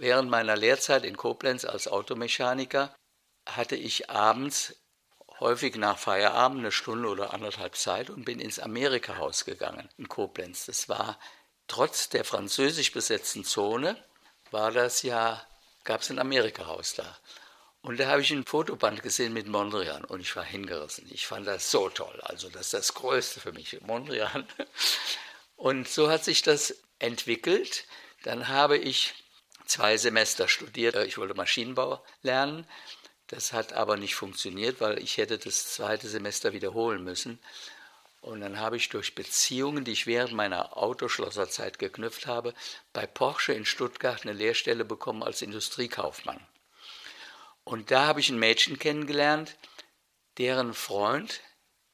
Während meiner Lehrzeit in Koblenz als Automechaniker hatte ich abends häufig nach Feierabend eine Stunde oder anderthalb Zeit und bin ins Amerika-Haus gegangen in Koblenz. Das war trotz der französisch besetzten Zone, war das ja, gab es ein Amerika-Haus da. Und da habe ich ein Fotoband gesehen mit Mondrian und ich war hingerissen. Ich fand das so toll. Also das ist das Größte für mich, Mondrian. Und so hat sich das entwickelt. Dann habe ich zwei Semester studiert. Ich wollte Maschinenbau lernen. Das hat aber nicht funktioniert, weil ich hätte das zweite Semester wiederholen müssen. Und dann habe ich durch Beziehungen, die ich während meiner Autoschlosserzeit geknüpft habe, bei Porsche in Stuttgart eine Lehrstelle bekommen als Industriekaufmann. Und da habe ich ein Mädchen kennengelernt, deren Freund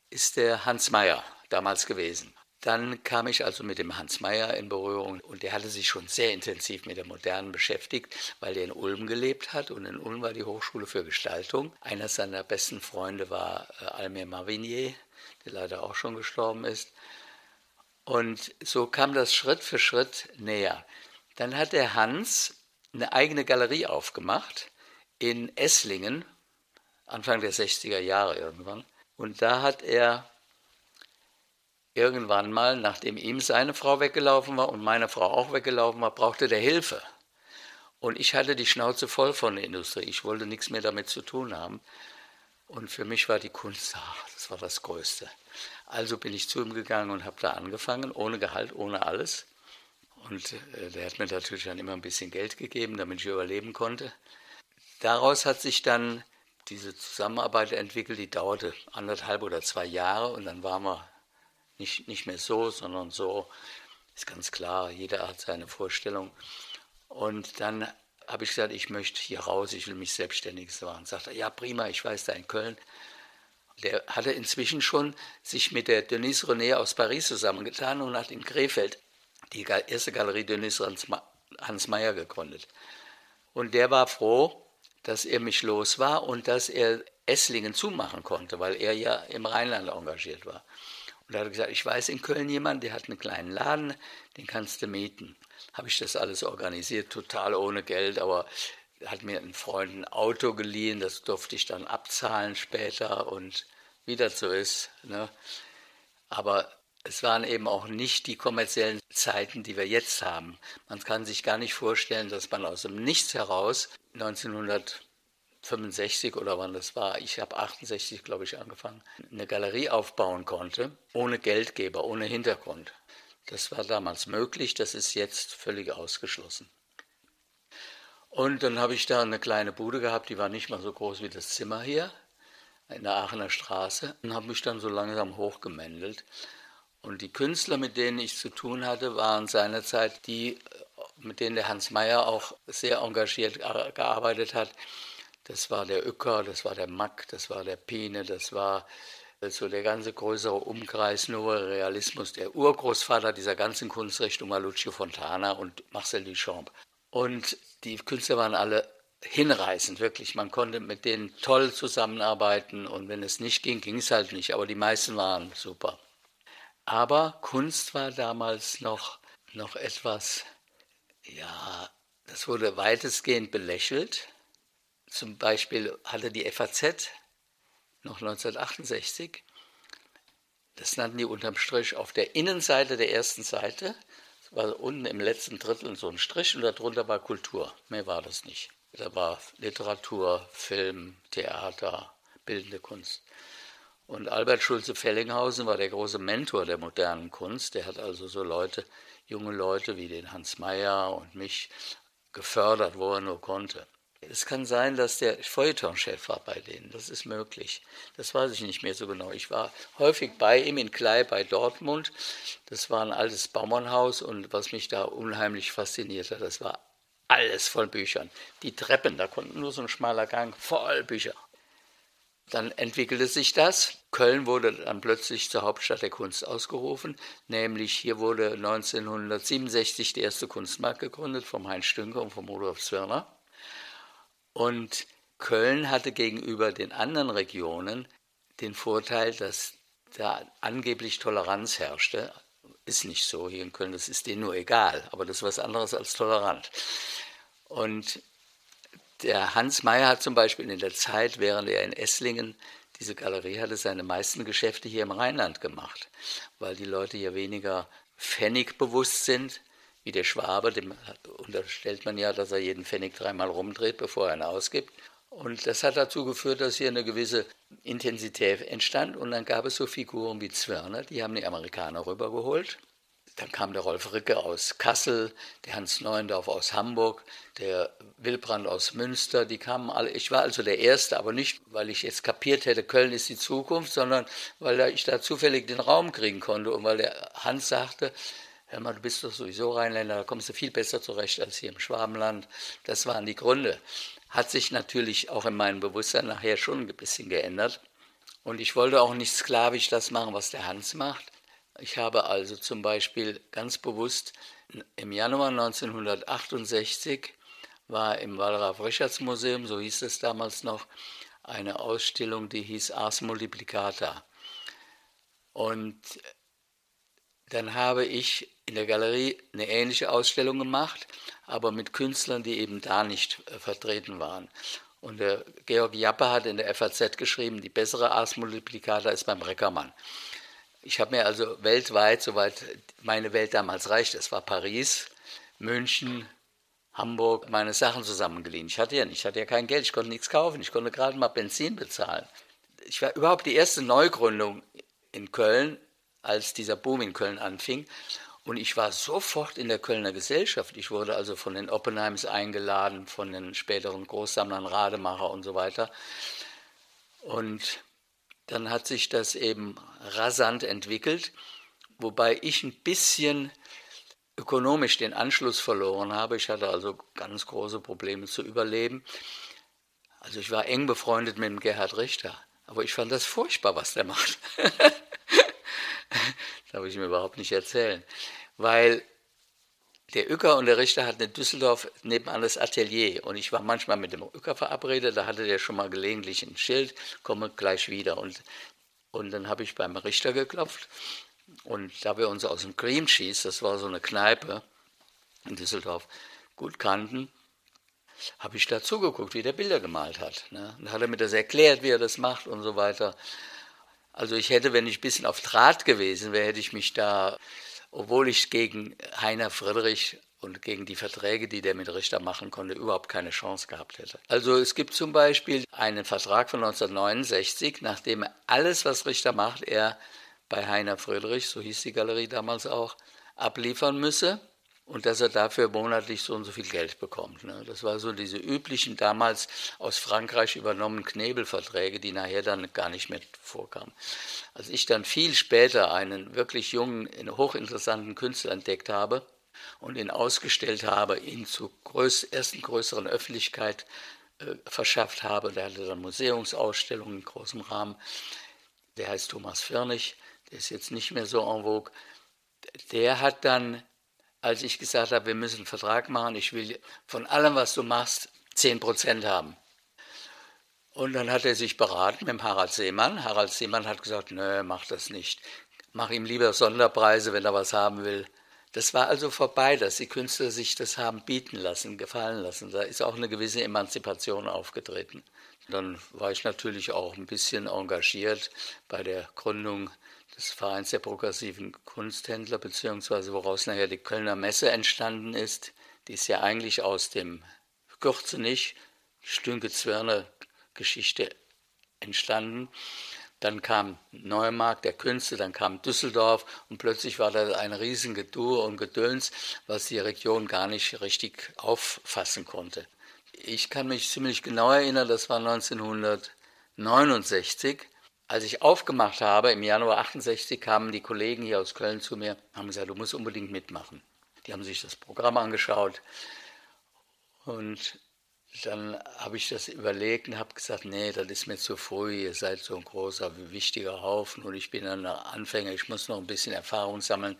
ist der Hans Meyer damals gewesen. Dann kam ich also mit dem Hans Meyer in Berührung und der hatte sich schon sehr intensiv mit der Modernen beschäftigt, weil er in Ulm gelebt hat und in Ulm war die Hochschule für Gestaltung. Einer seiner besten Freunde war äh, Almir Marvinier, der leider auch schon gestorben ist. Und so kam das Schritt für Schritt näher. Dann hat der Hans eine eigene Galerie aufgemacht in Esslingen, Anfang der 60er Jahre irgendwann. Und da hat er irgendwann mal, nachdem ihm seine Frau weggelaufen war und meine Frau auch weggelaufen war, brauchte der Hilfe. Und ich hatte die Schnauze voll von der Industrie. Ich wollte nichts mehr damit zu tun haben. Und für mich war die Kunst, ach, das war das Größte. Also bin ich zu ihm gegangen und habe da angefangen, ohne Gehalt, ohne alles. Und äh, der hat mir natürlich dann immer ein bisschen Geld gegeben, damit ich überleben konnte. Daraus hat sich dann diese Zusammenarbeit entwickelt, die dauerte anderthalb oder zwei Jahre und dann waren wir nicht, nicht mehr so, sondern so. Ist ganz klar, jeder hat seine Vorstellung. Und dann habe ich gesagt, ich möchte hier raus, ich will mich selbstständig machen. Sagt er, ja prima, ich weiß da in Köln. Der hatte inzwischen schon sich mit der Denise René aus Paris zusammengetan und hat in Krefeld die erste Galerie Denise Hans Meyer gegründet. Und der war froh, dass er mich los war und dass er Esslingen zumachen konnte, weil er ja im Rheinland engagiert war. Und da hat er gesagt, ich weiß in Köln jemanden, der hat einen kleinen Laden, den kannst du mieten. Habe ich das alles organisiert, total ohne Geld, aber hat mir ein Freund ein Auto geliehen, das durfte ich dann abzahlen später und wie das so ist. Ne? Aber es waren eben auch nicht die kommerziellen Zeiten, die wir jetzt haben. Man kann sich gar nicht vorstellen, dass man aus dem Nichts heraus 1900 65 oder wann das war, ich habe 68, glaube ich, angefangen, eine Galerie aufbauen konnte, ohne Geldgeber, ohne Hintergrund. Das war damals möglich, das ist jetzt völlig ausgeschlossen. Und dann habe ich da eine kleine Bude gehabt, die war nicht mal so groß wie das Zimmer hier, in der Aachener Straße, und habe mich dann so langsam hochgemändelt. Und die Künstler, mit denen ich zu tun hatte, waren seinerzeit die, mit denen der Hans Meyer auch sehr engagiert gearbeitet hat, das war der Uecker, das war der Mack, das war der Pine, das war so der ganze größere Umkreis, nur Realismus. Der Urgroßvater dieser ganzen Kunstrichtung war Lucio Fontana und Marcel Duchamp. Und die Künstler waren alle hinreißend, wirklich. Man konnte mit denen toll zusammenarbeiten und wenn es nicht ging, ging es halt nicht. Aber die meisten waren super. Aber Kunst war damals noch, noch etwas, ja, das wurde weitestgehend belächelt. Zum Beispiel hatte die FAZ noch 1968, das nannten die unterm Strich auf der Innenseite der ersten Seite, war unten im letzten Drittel so ein Strich und darunter war Kultur. Mehr war das nicht. Da war Literatur, Film, Theater, bildende Kunst. Und Albert Schulze-Fellinghausen war der große Mentor der modernen Kunst. Der hat also so Leute, junge Leute wie den Hans Meyer und mich gefördert, wo er nur konnte. Es kann sein, dass der Feuilletonchef war bei denen. Das ist möglich. Das weiß ich nicht mehr so genau. Ich war häufig bei ihm in Klei bei Dortmund. Das war ein altes Bauernhaus und was mich da unheimlich fasziniert hat, das war alles voll Büchern. Die Treppen, da konnten nur so ein schmaler Gang, voll Bücher. Dann entwickelte sich das. Köln wurde dann plötzlich zur Hauptstadt der Kunst ausgerufen, nämlich hier wurde 1967 der erste Kunstmarkt gegründet vom Heinz Stünker und vom Rudolf Zwirner. Und Köln hatte gegenüber den anderen Regionen den Vorteil, dass da angeblich Toleranz herrschte. Ist nicht so hier in Köln, das ist denen nur egal, aber das ist was anderes als tolerant. Und der Hans Meyer hat zum Beispiel in der Zeit, während er in Esslingen diese Galerie hatte, seine meisten Geschäfte hier im Rheinland gemacht, weil die Leute hier weniger pfennigbewusst sind, wie der Schwabe, dem unterstellt man ja, dass er jeden Pfennig dreimal rumdreht, bevor er ihn ausgibt. Und das hat dazu geführt, dass hier eine gewisse Intensität entstand. Und dann gab es so Figuren wie Zwirner, die haben die Amerikaner rübergeholt. Dann kam der Rolf Ricke aus Kassel, der Hans Neuendorf aus Hamburg, der Wilbrand aus Münster, die kamen alle. Ich war also der Erste, aber nicht, weil ich jetzt kapiert hätte, Köln ist die Zukunft, sondern weil ich da zufällig den Raum kriegen konnte und weil der Hans sagte, hör du bist doch sowieso Rheinländer, da kommst du viel besser zurecht als hier im Schwabenland. Das waren die Gründe. Hat sich natürlich auch in meinem Bewusstsein nachher schon ein bisschen geändert. Und ich wollte auch nicht sklavisch das machen, was der Hans macht. Ich habe also zum Beispiel ganz bewusst im Januar 1968 war im Wallraf-Richards-Museum, so hieß es damals noch, eine Ausstellung, die hieß Ars Multiplicata. Und dann habe ich in der Galerie eine ähnliche Ausstellung gemacht, aber mit Künstlern, die eben da nicht äh, vertreten waren. Und der Georg Jappe hat in der FAZ geschrieben, die bessere Ars Multiplicata ist beim Reckermann. Ich habe mir also weltweit, soweit meine Welt damals reichte, es war Paris, München, Hamburg, meine Sachen zusammengeliehen. Ich hatte ja nicht, ich hatte ja kein Geld, ich konnte nichts kaufen, ich konnte gerade mal Benzin bezahlen. Ich war überhaupt die erste Neugründung in Köln, als dieser Boom in Köln anfing. Und ich war sofort in der Kölner Gesellschaft. Ich wurde also von den Oppenheims eingeladen, von den späteren Großsammlern Rademacher und so weiter. Und dann hat sich das eben rasant entwickelt, wobei ich ein bisschen ökonomisch den Anschluss verloren habe. Ich hatte also ganz große Probleme zu überleben. Also ich war eng befreundet mit dem Gerhard Richter, aber ich fand das furchtbar, was der macht. darf ich mir überhaupt nicht erzählen, weil der Uecker und der Richter hatten in Düsseldorf nebenan das Atelier und ich war manchmal mit dem Uecker verabredet, da hatte der schon mal gelegentlich ein Schild, komme gleich wieder. Und, und dann habe ich beim Richter geklopft und da wir uns aus dem Cream Cheese, das war so eine Kneipe in Düsseldorf, gut kannten, habe ich da zugeguckt, wie der Bilder gemalt hat. Ne? Und hat er mir das erklärt, wie er das macht und so weiter. Also ich hätte, wenn ich ein bisschen auf Draht gewesen wäre, hätte ich mich da obwohl ich gegen Heiner Friedrich und gegen die Verträge, die der mit Richter machen konnte, überhaupt keine Chance gehabt hätte. Also es gibt zum Beispiel einen Vertrag von 1969, nachdem alles, was Richter macht, er bei Heiner Friedrich, so hieß die Galerie damals auch, abliefern müsse und dass er dafür monatlich so und so viel Geld bekommt. Ne? Das war so diese üblichen damals aus Frankreich übernommenen Knebelverträge, die nachher dann gar nicht mehr vorkamen. Als ich dann viel später einen wirklich jungen, hochinteressanten Künstler entdeckt habe und ihn ausgestellt habe, ihn zur größ ersten größeren Öffentlichkeit äh, verschafft habe, der hatte dann Museumsausstellungen in großem Rahmen, der heißt Thomas Firnig, der ist jetzt nicht mehr so en vogue, der hat dann als ich gesagt habe, wir müssen einen Vertrag machen, ich will von allem, was du machst, 10 Prozent haben. Und dann hat er sich beraten mit Harald Seemann. Harald Seemann hat gesagt, nö, mach das nicht. Mach ihm lieber Sonderpreise, wenn er was haben will. Das war also vorbei, dass die Künstler sich das haben bieten lassen, gefallen lassen. Da ist auch eine gewisse Emanzipation aufgetreten. Dann war ich natürlich auch ein bisschen engagiert bei der Gründung des Vereins der progressiven Kunsthändler, beziehungsweise woraus nachher die Kölner Messe entstanden ist. Die ist ja eigentlich aus dem Gürzenich, Stünke-Zwirner Geschichte entstanden. Dann kam Neumarkt der Künste, dann kam Düsseldorf und plötzlich war da ein riesen Gedur und Gedöns, was die Region gar nicht richtig auffassen konnte. Ich kann mich ziemlich genau erinnern, das war 1969 als ich aufgemacht habe, im Januar 68, kamen die Kollegen hier aus Köln zu mir, haben gesagt, du musst unbedingt mitmachen. Die haben sich das Programm angeschaut und dann habe ich das überlegt und habe gesagt, nee, das ist mir zu früh, ihr seid so ein großer, wichtiger Haufen und ich bin ein Anfänger, ich muss noch ein bisschen Erfahrung sammeln,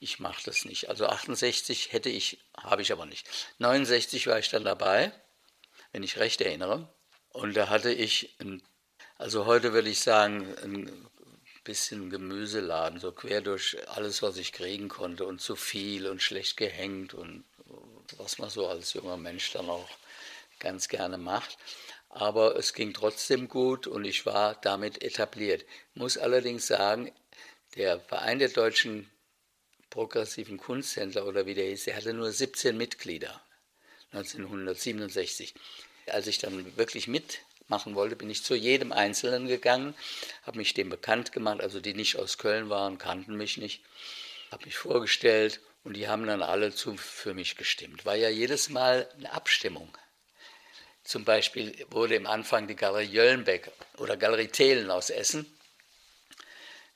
ich mache das nicht. Also 68 hätte ich, habe ich aber nicht. 69 war ich dann dabei, wenn ich recht erinnere. Und da hatte ich ein also heute würde ich sagen, ein bisschen Gemüseladen, so quer durch alles, was ich kriegen konnte und zu viel und schlecht gehängt und was man so als junger Mensch dann auch ganz gerne macht. Aber es ging trotzdem gut und ich war damit etabliert. Ich muss allerdings sagen, der Verein der deutschen progressiven Kunsthändler oder wie der hieß, der hatte nur 17 Mitglieder 1967. Als ich dann wirklich mitmachen wollte, bin ich zu jedem Einzelnen gegangen, habe mich dem bekannt gemacht, also die nicht aus Köln waren, kannten mich nicht, habe mich vorgestellt und die haben dann alle zu, für mich gestimmt. War ja jedes Mal eine Abstimmung. Zum Beispiel wurde im Anfang die Galerie Jöllenbeck oder Galerie Thelen aus Essen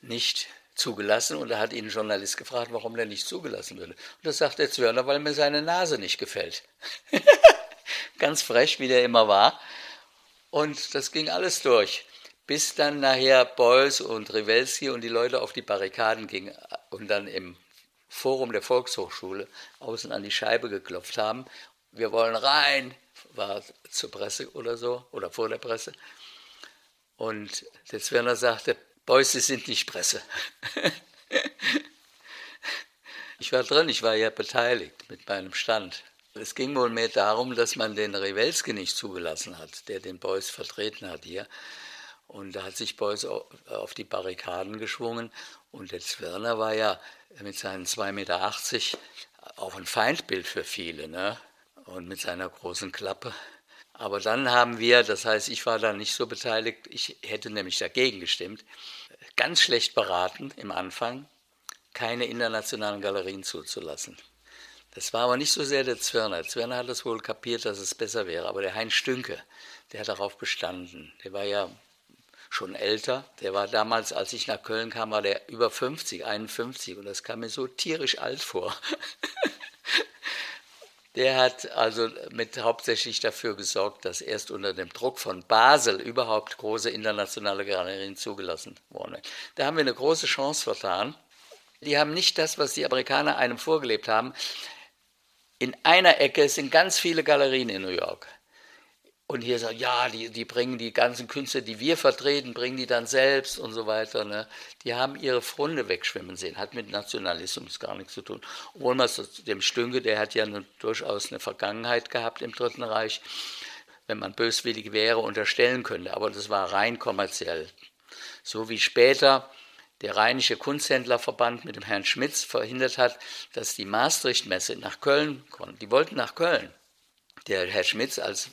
nicht zugelassen und da hat ihn ein Journalist gefragt, warum der nicht zugelassen würde. Und das sagt der Zwirner, weil mir seine Nase nicht gefällt. Ganz frech, wie der immer war. Und das ging alles durch, bis dann nachher Beuys und Rewelski und die Leute auf die Barrikaden gingen und dann im Forum der Volkshochschule außen an die Scheibe geklopft haben. Wir wollen rein, war zur Presse oder so, oder vor der Presse. Und der Zwirner sagte, Boys, Sie sind nicht Presse. ich war drin, ich war ja beteiligt mit meinem Stand. Es ging wohl mehr darum, dass man den Rewelski nicht zugelassen hat, der den Beuys vertreten hat hier. Und da hat sich Beuys auf die Barrikaden geschwungen. Und der Zwirner war ja mit seinen 2,80 Meter auch ein Feindbild für viele. Ne? und mit seiner großen Klappe. Aber dann haben wir, das heißt, ich war da nicht so beteiligt, ich hätte nämlich dagegen gestimmt, ganz schlecht beraten im Anfang, keine internationalen Galerien zuzulassen. Das war aber nicht so sehr der Zwirner. Zwirner hat es wohl kapiert, dass es besser wäre. Aber der Heinz Stünke, der hat darauf bestanden. Der war ja schon älter. Der war damals, als ich nach Köln kam, war der über 50, 51. Und das kam mir so tierisch alt vor. Der hat also mit hauptsächlich dafür gesorgt, dass erst unter dem Druck von Basel überhaupt große internationale Galerien zugelassen wurden. Da haben wir eine große Chance vertan. Die haben nicht das, was die Amerikaner einem vorgelebt haben. In einer Ecke sind ganz viele Galerien in New York und hier sagt, ja, die, die bringen die ganzen Künstler, die wir vertreten, bringen die dann selbst und so weiter. Ne? Die haben ihre Frunde wegschwimmen sehen, hat mit Nationalismus gar nichts zu tun. Obwohl man so, dem Stünke, der hat ja eine, durchaus eine Vergangenheit gehabt im Dritten Reich, wenn man böswillig wäre, unterstellen könnte. Aber das war rein kommerziell. So wie später der Rheinische Kunsthändlerverband mit dem Herrn Schmitz verhindert hat, dass die Maastricht-Messe nach Köln kommt. Die wollten nach Köln. Der Herr Schmitz als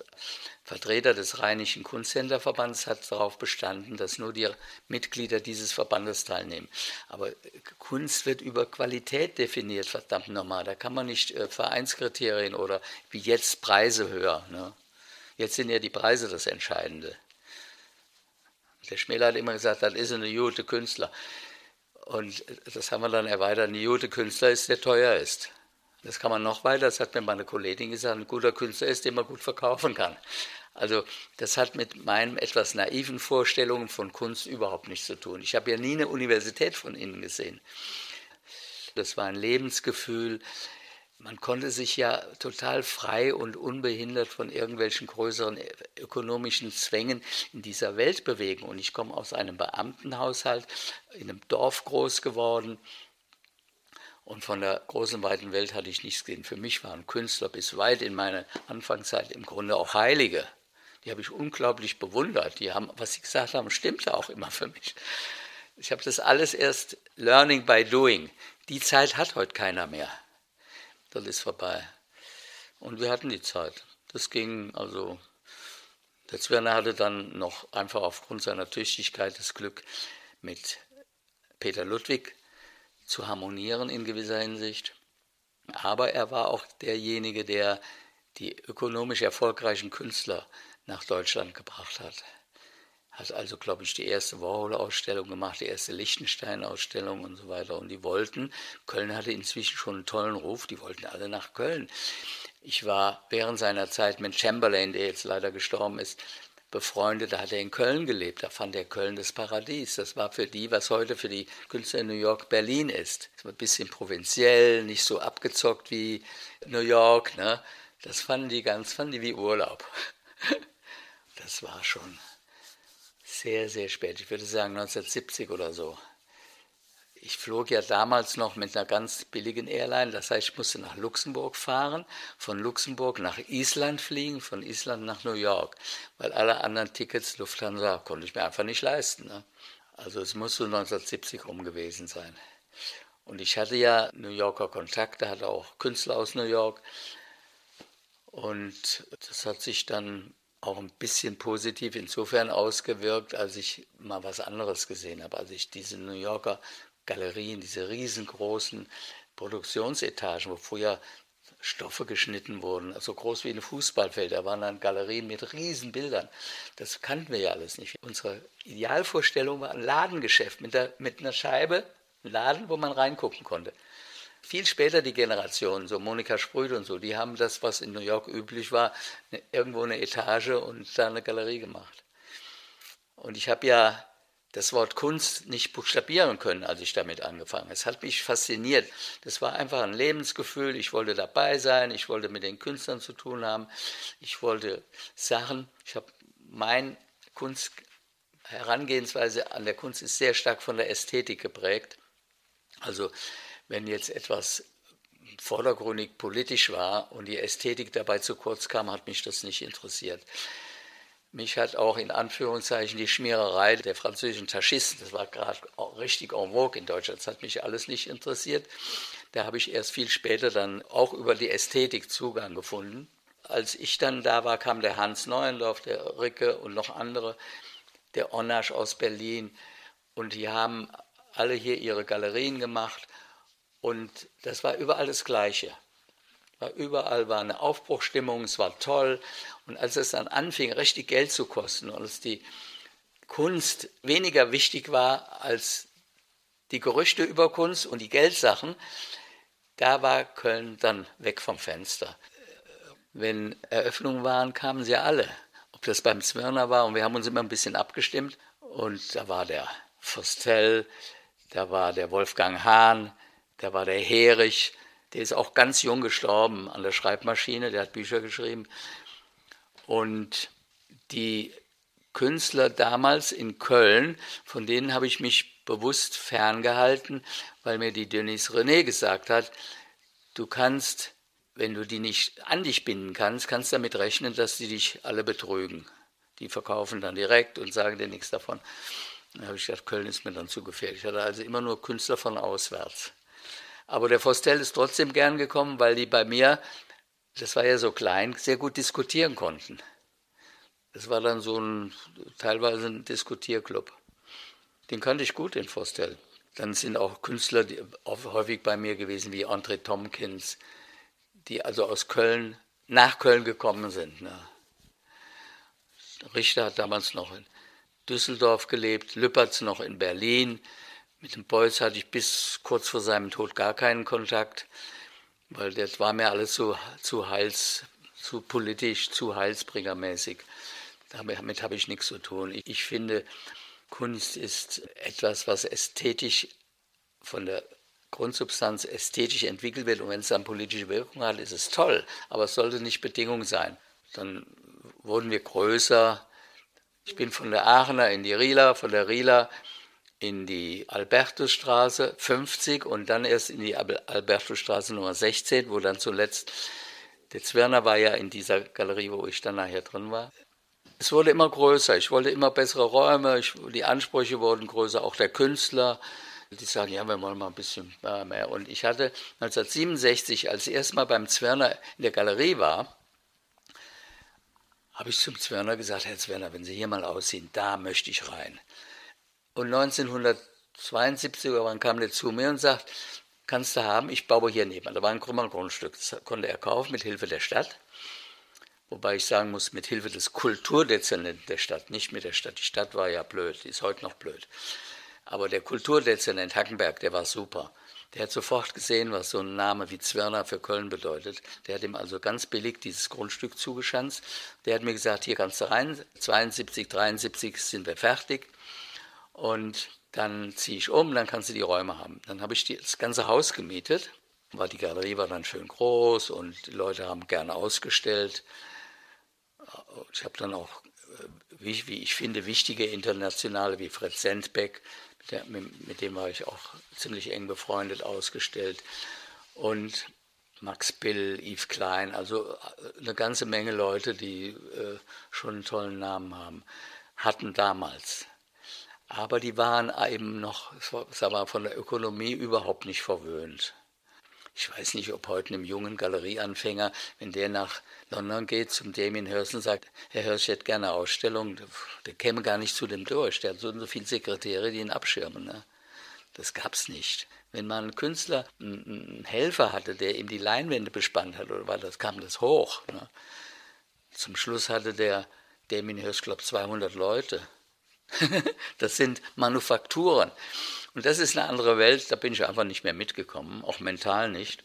Vertreter des Rheinischen Kunsthändlerverbands hat darauf bestanden, dass nur die Mitglieder dieses Verbandes teilnehmen. Aber Kunst wird über Qualität definiert, verdammt nochmal. Da kann man nicht äh, Vereinskriterien oder wie jetzt Preise höher. Ne? Jetzt sind ja die Preise das Entscheidende. Der Schmäler hat immer gesagt, das ist eine gute Künstler. Und das haben wir dann erweitert. Ein gute Künstler ist, der teuer ist. Das kann man noch weiter, das hat mir meine Kollegin gesagt, ein guter Künstler ist, den man gut verkaufen kann. Also das hat mit meinen etwas naiven Vorstellungen von Kunst überhaupt nichts zu tun. Ich habe ja nie eine Universität von innen gesehen. Das war ein Lebensgefühl. Man konnte sich ja total frei und unbehindert von irgendwelchen größeren ökonomischen Zwängen in dieser Welt bewegen. Und ich komme aus einem Beamtenhaushalt, in einem Dorf groß geworden. Und von der großen, weiten Welt hatte ich nichts gesehen. Für mich waren Künstler bis weit in meine Anfangszeit im Grunde auch Heilige die habe ich unglaublich bewundert. Die haben, was sie gesagt haben, stimmte auch immer für mich. Ich habe das alles erst Learning by Doing. Die Zeit hat heute keiner mehr. Das ist vorbei. Und wir hatten die Zeit. Das ging also. Der Zwirner hatte dann noch einfach aufgrund seiner Tüchtigkeit das Glück, mit Peter Ludwig zu harmonieren in gewisser Hinsicht. Aber er war auch derjenige, der die ökonomisch erfolgreichen Künstler nach Deutschland gebracht hat. Hat also, glaube ich, die erste Warhol-Ausstellung gemacht, die erste Lichtenstein-Ausstellung und so weiter. Und die wollten, Köln hatte inzwischen schon einen tollen Ruf, die wollten alle nach Köln. Ich war während seiner Zeit mit Chamberlain, der jetzt leider gestorben ist, befreundet, da hat er in Köln gelebt, da fand er Köln das Paradies. Das war für die, was heute für die Künstler in New York Berlin ist. Es war ein bisschen provinziell, nicht so abgezockt wie New York. Ne? Das fanden die ganz, fanden die wie Urlaub. Das war schon sehr, sehr spät. Ich würde sagen 1970 oder so. Ich flog ja damals noch mit einer ganz billigen Airline, das heißt, ich musste nach Luxemburg fahren, von Luxemburg nach Island fliegen, von Island nach New York, weil alle anderen Tickets Lufthansa konnte ich mir einfach nicht leisten. Ne? Also es muss so 1970 rum gewesen sein. Und ich hatte ja New Yorker Kontakte, hatte auch Künstler aus New York. Und das hat sich dann auch ein bisschen positiv insofern ausgewirkt, als ich mal was anderes gesehen habe. Als ich diese New Yorker Galerien, diese riesengroßen Produktionsetagen, wo früher Stoffe geschnitten wurden, so groß wie ein Fußballfeld. Da waren dann Galerien mit riesen Bildern. Das kannten wir ja alles nicht. Unsere Idealvorstellung war ein Ladengeschäft mit, der, mit einer Scheibe ein Laden, wo man reingucken konnte. Viel später die Generation, so Monika Sprüth und so, die haben das, was in New York üblich war, ne, irgendwo eine Etage und da eine Galerie gemacht. Und ich habe ja das Wort Kunst nicht buchstabieren können, als ich damit angefangen habe. Es hat mich fasziniert. Das war einfach ein Lebensgefühl. Ich wollte dabei sein, ich wollte mit den Künstlern zu tun haben, ich wollte Sachen. Ich habe mein Kunst Herangehensweise an der Kunst ist sehr stark von der Ästhetik geprägt. Also wenn jetzt etwas vordergründig politisch war und die Ästhetik dabei zu kurz kam, hat mich das nicht interessiert. Mich hat auch in Anführungszeichen die Schmiererei der französischen Taschisten, das war gerade richtig en vogue in Deutschland, das hat mich alles nicht interessiert. Da habe ich erst viel später dann auch über die Ästhetik Zugang gefunden. Als ich dann da war, kam der Hans Neuendorf, der Ricke und noch andere, der Onasch aus Berlin und die haben alle hier ihre Galerien gemacht und das war überall das Gleiche. War überall war eine Aufbruchstimmung, es war toll. Und als es dann anfing, richtig Geld zu kosten und als die Kunst weniger wichtig war als die Gerüchte über Kunst und die Geldsachen, da war Köln dann weg vom Fenster. Wenn Eröffnungen waren, kamen sie alle. Ob das beim Zwirner war und wir haben uns immer ein bisschen abgestimmt. Und da war der Fostel, da war der Wolfgang Hahn, da war der Herich, der ist auch ganz jung gestorben an der Schreibmaschine, der hat Bücher geschrieben. Und die Künstler damals in Köln, von denen habe ich mich bewusst ferngehalten, weil mir die Denise René gesagt hat, du kannst, wenn du die nicht an dich binden kannst, kannst damit rechnen, dass die dich alle betrügen. Die verkaufen dann direkt und sagen dir nichts davon. Da habe ich gedacht, Köln ist mir dann zu gefährlich. Ich hatte also immer nur Künstler von auswärts. Aber der Fostel ist trotzdem gern gekommen, weil die bei mir, das war ja so klein, sehr gut diskutieren konnten. Das war dann so ein, teilweise ein Diskutierclub. Den kannte ich gut, den Fostel. Dann sind auch Künstler die, häufig bei mir gewesen, wie André Tomkins, die also aus Köln, nach Köln gekommen sind. Ne. Richter hat damals noch in Düsseldorf gelebt, Lüppertz noch in Berlin. Mit dem Beuys hatte ich bis kurz vor seinem Tod gar keinen Kontakt, weil das war mir alles zu, zu heils, zu politisch, zu heilsbringermäßig. Damit habe ich nichts zu tun. Ich, ich finde, Kunst ist etwas, was ästhetisch von der Grundsubstanz ästhetisch entwickelt wird und wenn es dann politische Wirkung hat, ist es toll, aber es sollte nicht Bedingung sein. Dann wurden wir größer. Ich bin von der Aachener in die Rieler, von der Rieler in die Albertusstraße 50 und dann erst in die Albertusstraße Nummer 16, wo dann zuletzt der Zwirner war ja in dieser Galerie, wo ich dann nachher drin war. Es wurde immer größer, ich wollte immer bessere Räume, ich, die Ansprüche wurden größer, auch der Künstler. Die sagen, ja, wir wollen mal ein bisschen mehr. Und ich hatte 1967, als ich erstmal beim Zwirner in der Galerie war, habe ich zum Zwirner gesagt, Herr Zwirner, wenn Sie hier mal aussehen, da möchte ich rein. Und 1972 irgendwann kam der zu mir und sagt, kannst du haben, ich baue hier nebenan. Da war ein Grundstück, das konnte er kaufen mit Hilfe der Stadt. Wobei ich sagen muss, mit Hilfe des Kulturdezernenten der Stadt, nicht mit der Stadt. Die Stadt war ja blöd, die ist heute noch blöd. Aber der Kulturdezernent Hackenberg, der war super. Der hat sofort gesehen, was so ein Name wie Zwirner für Köln bedeutet. Der hat ihm also ganz billig dieses Grundstück zugeschanzt. Der hat mir gesagt, hier kannst du rein, 72, 73 sind wir fertig und dann ziehe ich um, dann kannst du die Räume haben. Dann habe ich das ganze Haus gemietet, weil die Galerie war dann schön groß und die Leute haben gerne ausgestellt. Ich habe dann auch, wie, wie, ich finde, wichtige Internationale wie Fred Sendbeck, mit, dem war ich auch ziemlich eng befreundet, ausgestellt. Und Max Bill, Yves Klein, also äh, eine ganze Menge Leute, die äh, schon einen tollen Namen haben, hatten damals. Aber die waren eben noch, sagen wir, von der Ökonomie überhaupt nicht verwöhnt. Ich weiß nicht, ob heute einem jungen Galerieanfänger, wenn der nach London geht, zum Damien Hirst und sagt, Herr Hirst, ich hätte gerne eine Ausstellung, der, käme gar nicht zu dem durch. Der hat so, so viele Sekretäre, die ihn abschirmen. Ne? Das es nicht. Wenn man einen Künstler, einen Helfer hatte, der ihm die Leinwände bespannt hat, oder war das, kam das hoch. Ne? Zum Schluss hatte der Damien Hirst, glaube ich, 200 Leute. das sind Manufakturen. Und das ist eine andere Welt, da bin ich einfach nicht mehr mitgekommen, auch mental nicht,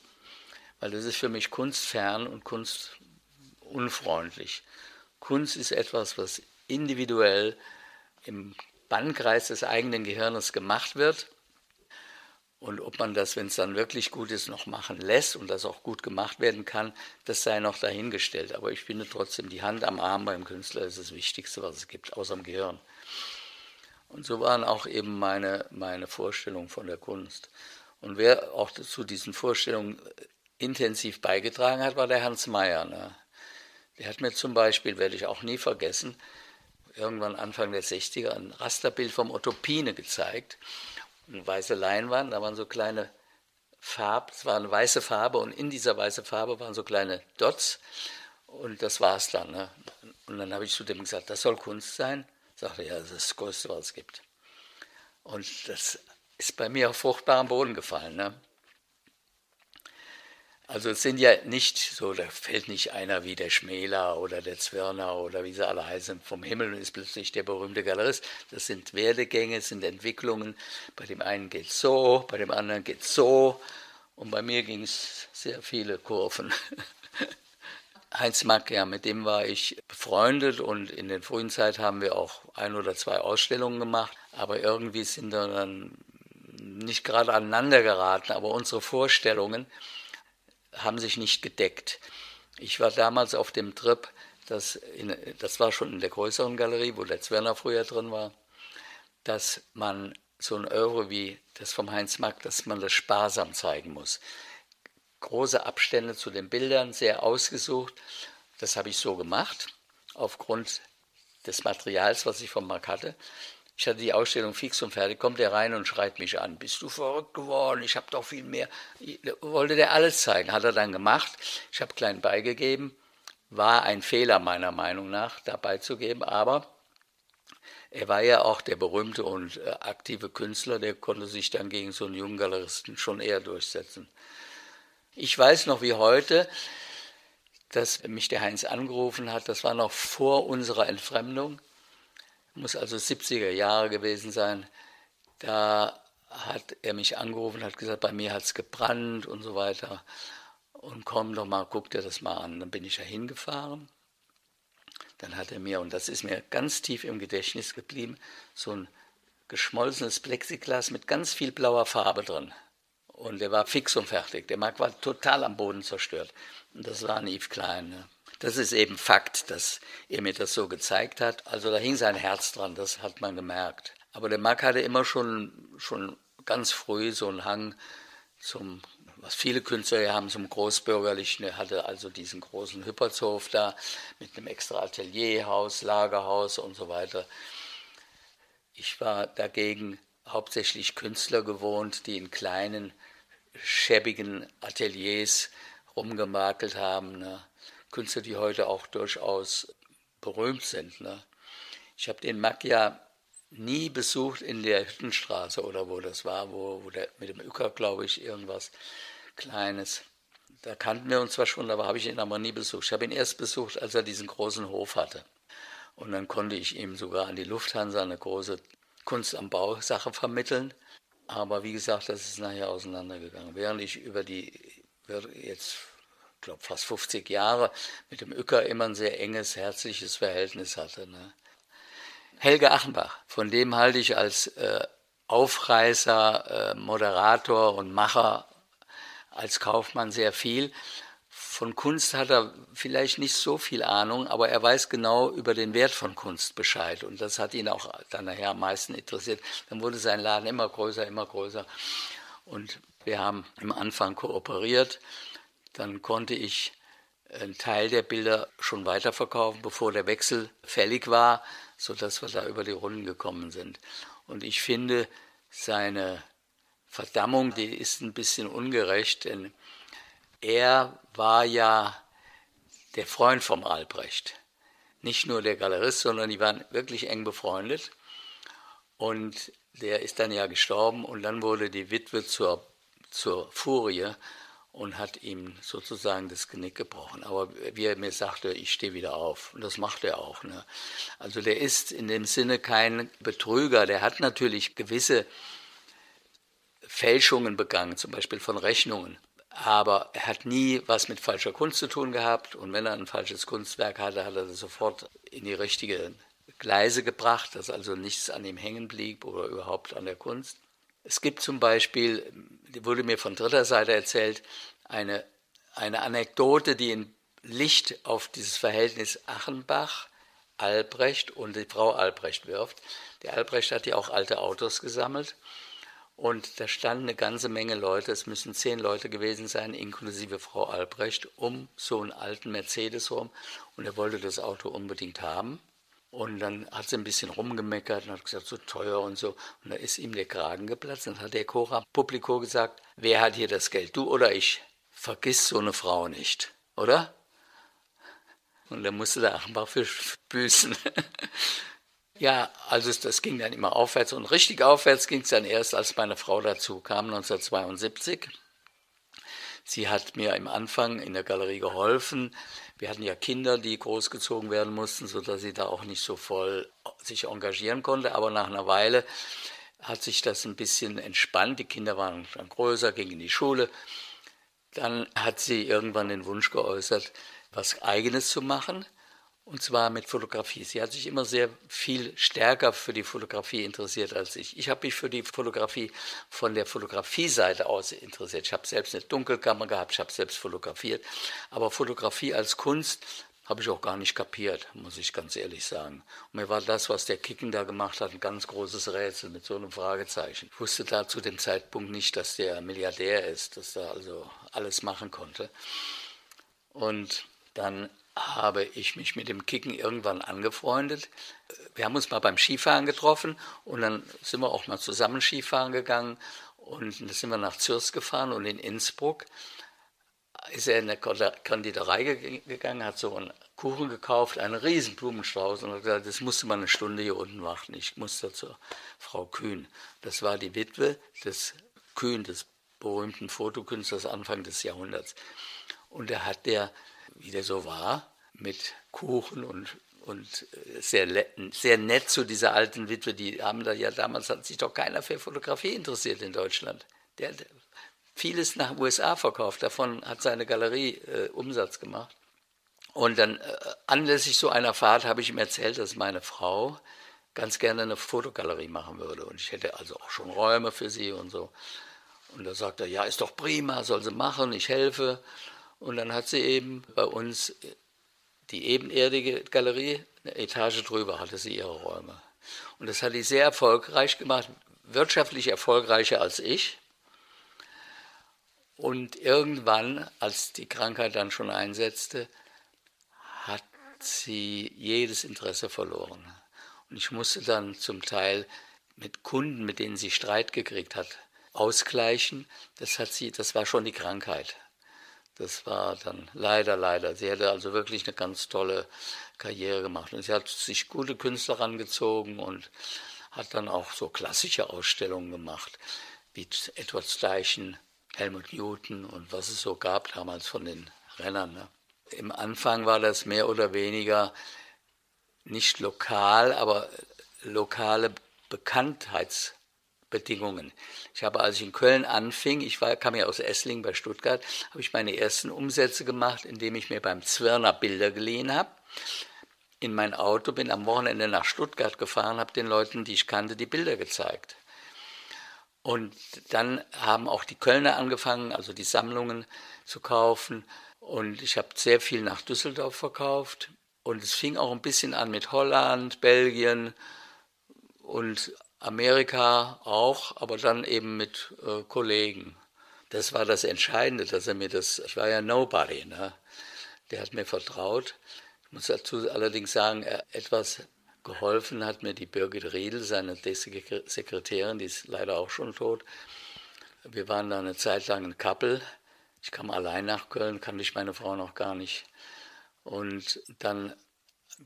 weil das ist für mich kunstfern und kunstunfreundlich. Kunst ist etwas, was individuell im Bannkreis des eigenen Gehirnes gemacht wird. Und ob man das, wenn es dann wirklich gut ist, noch machen lässt und das auch gut gemacht werden kann, das sei noch dahingestellt. Aber ich finde trotzdem, die Hand am Arm beim Künstler ist das Wichtigste, was es gibt, außer dem Gehirn. Und so waren auch eben meine, meine Vorstellungen von der Kunst. Und wer auch zu diesen Vorstellungen intensiv beigetragen hat, war der Hans Meyer. Ne? Der hat mir zum Beispiel, werde ich auch nie vergessen, irgendwann Anfang der 60er ein Rasterbild vom Otto Pine gezeigt. Eine weiße Leinwand, da waren so kleine Farben, es war eine weiße Farbe und in dieser weißen Farbe waren so kleine Dots und das war's dann. Ne? Und dann habe ich zu dem gesagt, das soll Kunst sein. Sagte ja, das ist das Größte, was es gibt. Und das ist bei mir auf fruchtbaren Boden gefallen. Ne? Also es sind ja nicht so, da fällt nicht einer wie der Schmäler oder der Zwirner oder wie sie alle heißen vom Himmel und ist plötzlich der berühmte Galerist. Das sind Werdegänge, das sind Entwicklungen. Bei dem einen geht es so, bei dem anderen geht es so. Und bei mir ging es sehr viele Kurven. Heinz Mack, ja, mit dem war ich befreundet und in der frühen Zeit haben wir auch ein oder zwei Ausstellungen gemacht, aber irgendwie sind wir dann nicht gerade aneinander geraten, aber unsere Vorstellungen haben sich nicht gedeckt. Ich war damals auf dem Trip, das, in, das war schon in der größeren Galerie, wo der Zwerner früher drin war, dass man so ein Euro wie das vom Heinz Mack, dass man das sparsam zeigen muss große Abstände zu den Bildern, sehr ausgesucht. Das habe ich so gemacht, aufgrund des Materials, was ich vom Mark hatte. Ich hatte die Ausstellung fix und fertig, kommt er rein und schreit mich an. Bist du verrückt geworden? Ich habe doch viel mehr. Wollte der alles zeigen, hat er dann gemacht. Ich habe klein beigegeben. War ein Fehler meiner Meinung nach, dabei zu geben, aber er war ja auch der berühmte und äh, aktive Künstler, der konnte sich dann gegen so einen jungen Galeristen schon eher durchsetzen. Ich weiß noch wie heute, dass mich der Heinz angerufen hat. Das war noch vor unserer Entfremdung. Muss also 70er Jahre gewesen sein. Da hat er mich angerufen, und hat gesagt, bei mir hat es gebrannt und so weiter. Und komm doch mal, guck dir das mal an. Dann bin ich ja hingefahren. Dann hat er mir, und das ist mir ganz tief im Gedächtnis geblieben, so ein geschmolzenes Plexiglas mit ganz viel blauer Farbe drin und der war fix und fertig. Der Markt war total am Boden zerstört. Und das war ein Yves Klein. Ne? Das ist eben Fakt, dass er mir das so gezeigt hat. Also da hing sein Herz dran, das hat man gemerkt. Aber der Mark hatte immer schon, schon ganz früh so einen Hang zum, was viele Künstler ja haben, zum Großbürgerlichen. Er hatte also diesen großen Hüppertshof da mit einem extra Atelierhaus, Lagerhaus und so weiter. Ich war dagegen hauptsächlich Künstler gewohnt, die in kleinen schäbigen Ateliers rumgemakelt haben. Ne? Künstler, die heute auch durchaus berühmt sind. Ne? Ich habe den Mack ja nie besucht in der Hüttenstraße oder wo das war, wo, wo der mit dem Ücker, glaube ich, irgendwas Kleines. Da kannten wir uns zwar schon, aber habe ich ihn aber nie besucht. Ich habe ihn erst besucht, als er diesen großen Hof hatte. Und dann konnte ich ihm sogar an die Lufthansa eine große Kunst am Bau Sache vermitteln. Aber wie gesagt, das ist nachher auseinandergegangen. Während ich über die, jetzt, glaube fast 50 Jahre mit dem Uecker immer ein sehr enges, herzliches Verhältnis hatte. Ne? Helge Achenbach, von dem halte ich als äh, Aufreißer, äh, Moderator und Macher als Kaufmann sehr viel. Von Kunst hat er vielleicht nicht so viel Ahnung, aber er weiß genau über den Wert von Kunst Bescheid. Und das hat ihn auch dann nachher am meisten interessiert. Dann wurde sein Laden immer größer, immer größer. Und wir haben am Anfang kooperiert. Dann konnte ich einen Teil der Bilder schon weiterverkaufen, bevor der Wechsel fällig war, sodass wir da über die Runden gekommen sind. Und ich finde, seine Verdammung, die ist ein bisschen ungerecht, denn er war ja der Freund vom Albrecht. Nicht nur der Galerist, sondern die waren wirklich eng befreundet. Und der ist dann ja gestorben und dann wurde die Witwe zur, zur Furie und hat ihm sozusagen das Genick gebrochen. Aber wie er mir sagte, ich stehe wieder auf. Und das macht er auch. Ne? Also der ist in dem Sinne kein Betrüger. Der hat natürlich gewisse Fälschungen begangen, zum Beispiel von Rechnungen. Aber er hat nie was mit falscher Kunst zu tun gehabt. Und wenn er ein falsches Kunstwerk hatte, hat er das sofort in die richtige Gleise gebracht, dass also nichts an ihm hängen blieb oder überhaupt an der Kunst. Es gibt zum Beispiel, wurde mir von dritter Seite erzählt, eine, eine Anekdote, die in Licht auf dieses Verhältnis Achenbach, Albrecht und die Frau Albrecht wirft. Der Albrecht hat ja auch alte Autos gesammelt und da standen eine ganze Menge Leute, es müssen zehn Leute gewesen sein, inklusive Frau Albrecht, um so einen alten Mercedes rum. Und er wollte das Auto unbedingt haben. Und dann hat sie ein bisschen rumgemeckert und hat gesagt, so teuer und so. Und da ist ihm der Kragen geplatzt. Und dann hat der Cora Publiko gesagt, wer hat hier das Geld, du oder ich? Vergiss so eine Frau nicht, oder? Und dann musste der Achenbach für büßen. Ja, also das ging dann immer aufwärts und richtig aufwärts ging es dann erst, als meine Frau dazu kam, 1972. Sie hat mir im Anfang in der Galerie geholfen. Wir hatten ja Kinder, die großgezogen werden mussten, sodass sie da auch nicht so voll sich engagieren konnte. Aber nach einer Weile hat sich das ein bisschen entspannt. Die Kinder waren dann größer, gingen in die Schule. Dann hat sie irgendwann den Wunsch geäußert, was Eigenes zu machen. Und zwar mit Fotografie. Sie hat sich immer sehr viel stärker für die Fotografie interessiert als ich. Ich habe mich für die Fotografie von der Fotografie-Seite aus interessiert. Ich habe selbst eine Dunkelkammer gehabt, ich habe selbst fotografiert. Aber Fotografie als Kunst habe ich auch gar nicht kapiert, muss ich ganz ehrlich sagen. Und mir war das, was der Kicken da gemacht hat, ein ganz großes Rätsel mit so einem Fragezeichen. Ich wusste da zu dem Zeitpunkt nicht, dass der Milliardär ist, dass er also alles machen konnte. Und dann habe ich mich mit dem Kicken irgendwann angefreundet. Wir haben uns mal beim Skifahren getroffen und dann sind wir auch mal zusammen Skifahren gegangen und dann sind wir nach Zürs gefahren und in Innsbruck ist er in der Konditorei gegangen, hat so einen Kuchen gekauft, einen riesen Blumenstrauß und hat gesagt, das musste man eine Stunde hier unten warten. Ich musste zur Frau Kühn. Das war die Witwe des Kühn, des berühmten Fotokünstlers Anfang des Jahrhunderts. Und da hat der wie der so war, mit Kuchen und, und äh, sehr, sehr nett zu dieser alten Witwe. Die haben da ja damals, hat sich doch keiner für Fotografie interessiert in Deutschland. Der hat vieles nach USA verkauft, davon hat seine Galerie äh, Umsatz gemacht. Und dann äh, anlässlich so einer Fahrt habe ich ihm erzählt, dass meine Frau ganz gerne eine Fotogalerie machen würde. Und ich hätte also auch schon Räume für sie und so. Und da sagt er, ja, ist doch prima, soll sie machen, ich helfe. Und dann hat sie eben bei uns die ebenerdige Galerie, eine Etage drüber hatte sie ihre Räume. Und das hat sie sehr erfolgreich gemacht, wirtschaftlich erfolgreicher als ich. Und irgendwann, als die Krankheit dann schon einsetzte, hat sie jedes Interesse verloren. Und ich musste dann zum Teil mit Kunden, mit denen sie Streit gekriegt hat, ausgleichen. Das, hat sie, das war schon die Krankheit. Das war dann leider, leider. Sie hätte also wirklich eine ganz tolle Karriere gemacht. Und sie hat sich gute Künstler rangezogen und hat dann auch so klassische Ausstellungen gemacht, wie Edward Steichen, Helmut Newton und was es so gab damals von den Rennern. Ne? Im Anfang war das mehr oder weniger nicht lokal, aber lokale Bekanntheits- Bedingungen. Ich habe, als ich in Köln anfing, ich war, kam ja aus Esslingen bei Stuttgart, habe ich meine ersten Umsätze gemacht, indem ich mir beim Zwirner Bilder geliehen habe. In mein Auto bin am Wochenende nach Stuttgart gefahren, habe den Leuten, die ich kannte, die Bilder gezeigt. Und dann haben auch die Kölner angefangen, also die Sammlungen zu kaufen. Und ich habe sehr viel nach Düsseldorf verkauft. Und es fing auch ein bisschen an mit Holland, Belgien und Amerika auch, aber dann eben mit äh, Kollegen. Das war das Entscheidende, dass er mir das, ich war ja Nobody, ne? der hat mir vertraut. Ich muss dazu allerdings sagen, etwas geholfen hat mir die Birgit Riedel, seine Sekretärin, die ist leider auch schon tot. Wir waren da eine Zeit lang ein Couple. Ich kam allein nach Köln, kannte ich meine Frau noch gar nicht. Und dann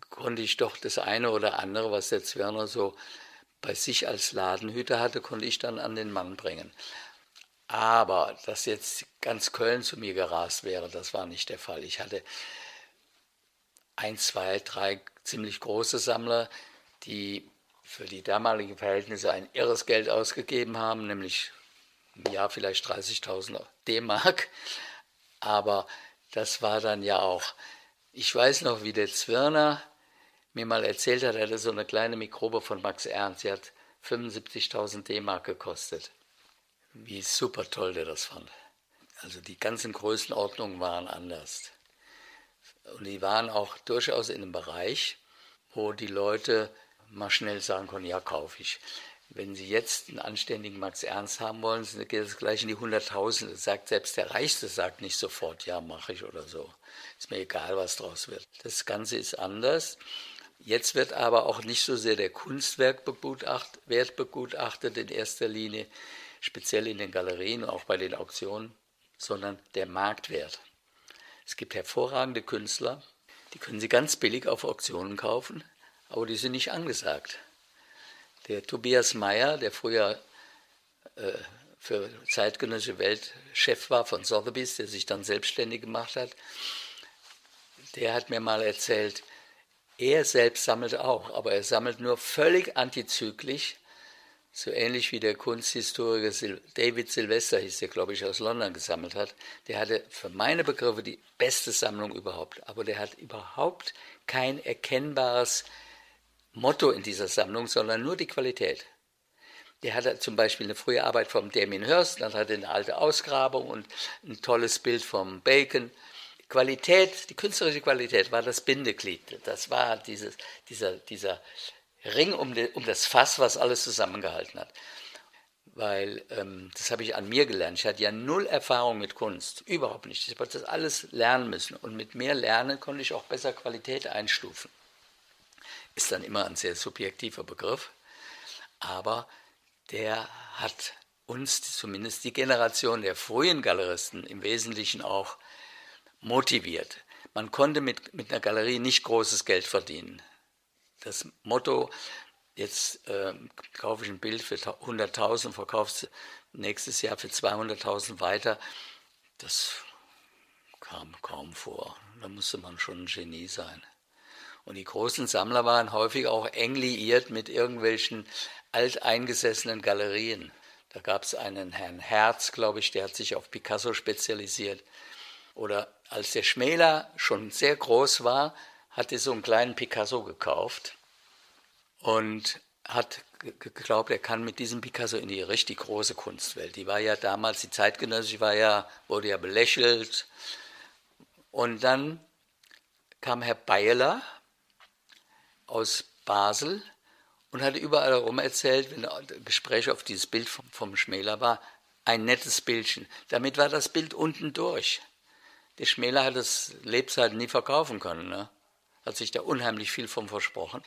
konnte ich doch das eine oder andere, was der Zwirner so bei sich als Ladenhüter hatte, konnte ich dann an den Mann bringen. Aber dass jetzt ganz Köln zu mir gerast wäre, das war nicht der Fall. Ich hatte ein, zwei, drei ziemlich große Sammler, die für die damaligen Verhältnisse ein irres Geld ausgegeben haben, nämlich im Jahr vielleicht 30.000 D-Mark. Aber das war dann ja auch, ich weiß noch, wie der Zwirner mir mal erzählt hat, er hatte so eine kleine Mikrobe von Max Ernst, die hat 75.000 D-Mark gekostet. Wie super toll der das fand. Also die ganzen Größenordnungen waren anders. Und die waren auch durchaus in einem Bereich, wo die Leute mal schnell sagen konnten, ja, kaufe ich. Wenn Sie jetzt einen anständigen Max Ernst haben wollen, geht es gleich in die Hunderttausende. Sagt selbst der Reichste sagt nicht sofort, ja, mache ich oder so. Ist mir egal, was draus wird. Das Ganze ist anders. Jetzt wird aber auch nicht so sehr der Kunstwerk begutacht, begutachtet in erster Linie, speziell in den Galerien, auch bei den Auktionen, sondern der Marktwert. Es gibt hervorragende Künstler, die können Sie ganz billig auf Auktionen kaufen, aber die sind nicht angesagt. Der Tobias Meyer, der früher äh, für zeitgenössische Welt Chef war von Sotheby's, der sich dann selbstständig gemacht hat, der hat mir mal erzählt, er selbst sammelt auch, aber er sammelt nur völlig antizyklisch so ähnlich wie der Kunsthistoriker Sil David Sylvester, hieß der, glaube ich, aus London gesammelt hat. Der hatte für meine Begriffe die beste Sammlung überhaupt. Aber der hat überhaupt kein erkennbares Motto in dieser Sammlung, sondern nur die Qualität. Der hatte zum Beispiel eine frühe Arbeit vom Damien Hirst, dann hatte er eine alte Ausgrabung und ein tolles Bild vom Bacon. Qualität, die künstlerische Qualität war das Bindeglied. Das war dieses, dieser, dieser Ring um, de, um das Fass, was alles zusammengehalten hat. Weil ähm, das habe ich an mir gelernt. Ich hatte ja null Erfahrung mit Kunst, überhaupt nicht. Ich habe das alles lernen müssen. Und mit mehr Lernen konnte ich auch besser Qualität einstufen. Ist dann immer ein sehr subjektiver Begriff. Aber der hat uns, zumindest die Generation der frühen Galeristen, im Wesentlichen auch motiviert. Man konnte mit, mit einer Galerie nicht großes Geld verdienen das Motto, jetzt äh, kaufe ich ein Bild für 100.000, verkaufe es nächstes Jahr für 200.000 weiter, das kam kaum vor. Da musste man schon ein Genie sein. Und die großen Sammler waren häufig auch eng liiert mit irgendwelchen alteingesessenen Galerien. Da gab es einen Herrn Herz, glaube ich, der hat sich auf Picasso spezialisiert. Oder als der Schmäler schon sehr groß war, hatte so einen kleinen Picasso gekauft und hat geglaubt, er kann mit diesem Picasso in die richtig große Kunstwelt. Die war ja damals, die zeitgenössische war ja, wurde ja belächelt. Und dann kam Herr Beyeler aus Basel und hatte überall herum erzählt, wenn ein Gespräch auf dieses Bild vom, vom Schmäler war, ein nettes Bildchen. Damit war das Bild unten durch. Der Schmäler hat es Lebzeiten nie verkaufen können. Ne? Hat sich da unheimlich viel vom versprochen.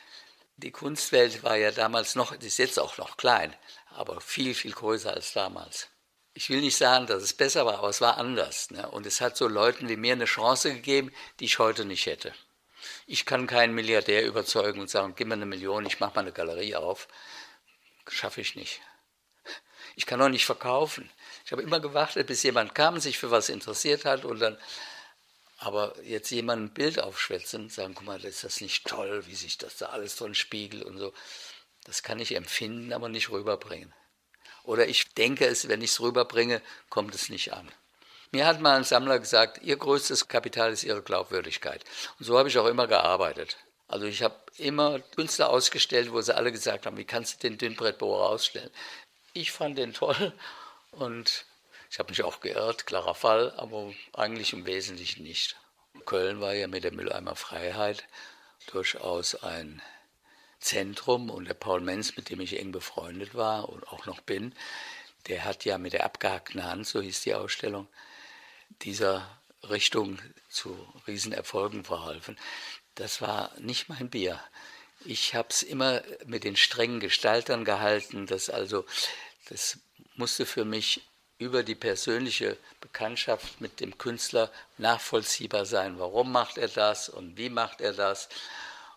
Die Kunstwelt war ja damals noch, ist jetzt auch noch klein, aber viel, viel größer als damals. Ich will nicht sagen, dass es besser war, aber es war anders. Ne? Und es hat so Leuten wie mir eine Chance gegeben, die ich heute nicht hätte. Ich kann keinen Milliardär überzeugen und sagen, gib mir eine Million, ich mache mal eine Galerie auf. Schaffe ich nicht. Ich kann auch nicht verkaufen. Ich habe immer gewartet, bis jemand kam, sich für was interessiert hat und dann aber jetzt jemand ein Bild aufschwätzen sagen, guck mal, ist das nicht toll, wie sich das da alles drin spiegelt und so. Das kann ich empfinden, aber nicht rüberbringen. Oder ich denke es, wenn ich es rüberbringe, kommt es nicht an. Mir hat mal ein Sammler gesagt, Ihr größtes Kapital ist Ihre Glaubwürdigkeit. Und so habe ich auch immer gearbeitet. Also ich habe immer Künstler ausgestellt, wo sie alle gesagt haben, wie kannst du den Dünnbrettbohrer ausstellen? Ich fand den toll und Ich habe mich auch geirrt, klarer Fall, aber eigentlich im Wesentlichen nicht. Köln war ja mit der Mülleimer Freiheit durchaus ein Zentrum und der Paul Menz, mit dem ich eng befreundet war und auch noch bin, der hat ja mit der abgehackten Hand, so hieß die Ausstellung, dieser Richtung zu Riesenerfolgen verholfen. Das war nicht mein Bier. Ich habe es immer mit den strengen Gestaltern gehalten, dass also das musste für mich über die persönliche Bekanntschaft mit dem Künstler nachvollziehbar sein. Warum macht er das und wie macht er das?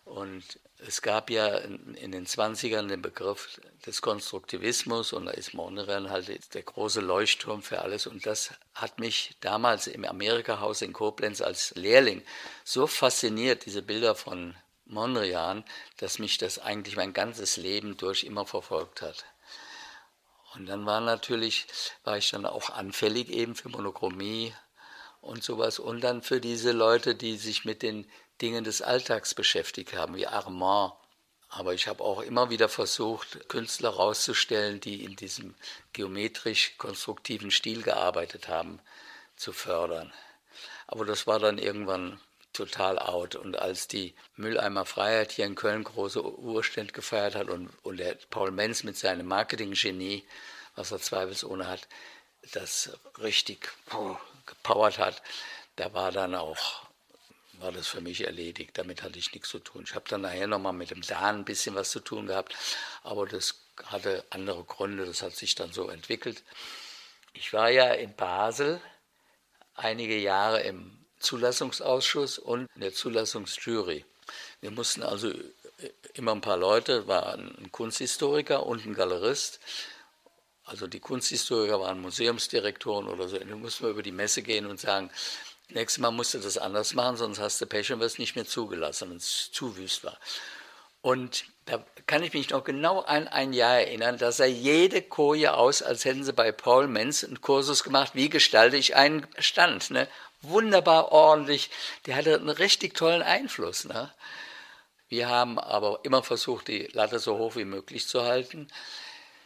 Und es gab ja in, den 20ern den Begriff des Konstruktivismus und da ist Mondrian halt der große Leuchtturm für alles. Und das hat mich damals im Amerika-Haus in Koblenz als Lehrling so fasziniert, diese Bilder von Mondrian, dass mich das eigentlich mein ganzes Leben durch immer verfolgt hat. Und dann war natürlich, war ich dann auch anfällig eben für Monochromie und sowas und dann für diese Leute, die sich mit den Dingen des Alltags beschäftigt haben, wie Armand. Aber ich habe auch immer wieder versucht, Künstler rauszustellen, die in diesem geometrisch-konstruktiven Stil gearbeitet haben, zu fördern. Aber das war dann irgendwann total out. Und als die Mülleimer Freiheit hier in Köln große Urständ gefeiert hat und, und der Paul Menz mit seinem Marketing-Genie, was er zweifelsohne hat, das richtig gepowert hat, da war dann auch, war das für mich erledigt. Damit hatte ich nichts zu tun. Ich habe dann nachher nochmal mit dem Dan ein bisschen was zu tun gehabt, aber das hatte andere Gründe, das hat sich dann so entwickelt. Ich war ja in Basel einige Jahre im Zulassungsausschuss und der Zulassungsjury. Wir mussten also äh, immer ein paar Leute, war ein Kunsthistoriker und ein Galerist. Also die Kunsthistoriker waren Museumsdirektoren oder so. Da mussten wir über die Messe gehen und sagen, nächstes Mal musst du das anders machen, sonst hast du Pech und wirst nicht mehr zugelassen, wenn es zu wüst war. Und da kann ich mich noch genau an ein Jahr erinnern, da sah jede Koje aus, als hätten sie bei Paul Menz einen Kursus gemacht, wie gestalte ich einen Stand. Ne? Wunderbar ordentlich. Der hatte einen richtig tollen Einfluss. Ne? Wir haben aber immer versucht, die Latte so hoch wie möglich zu halten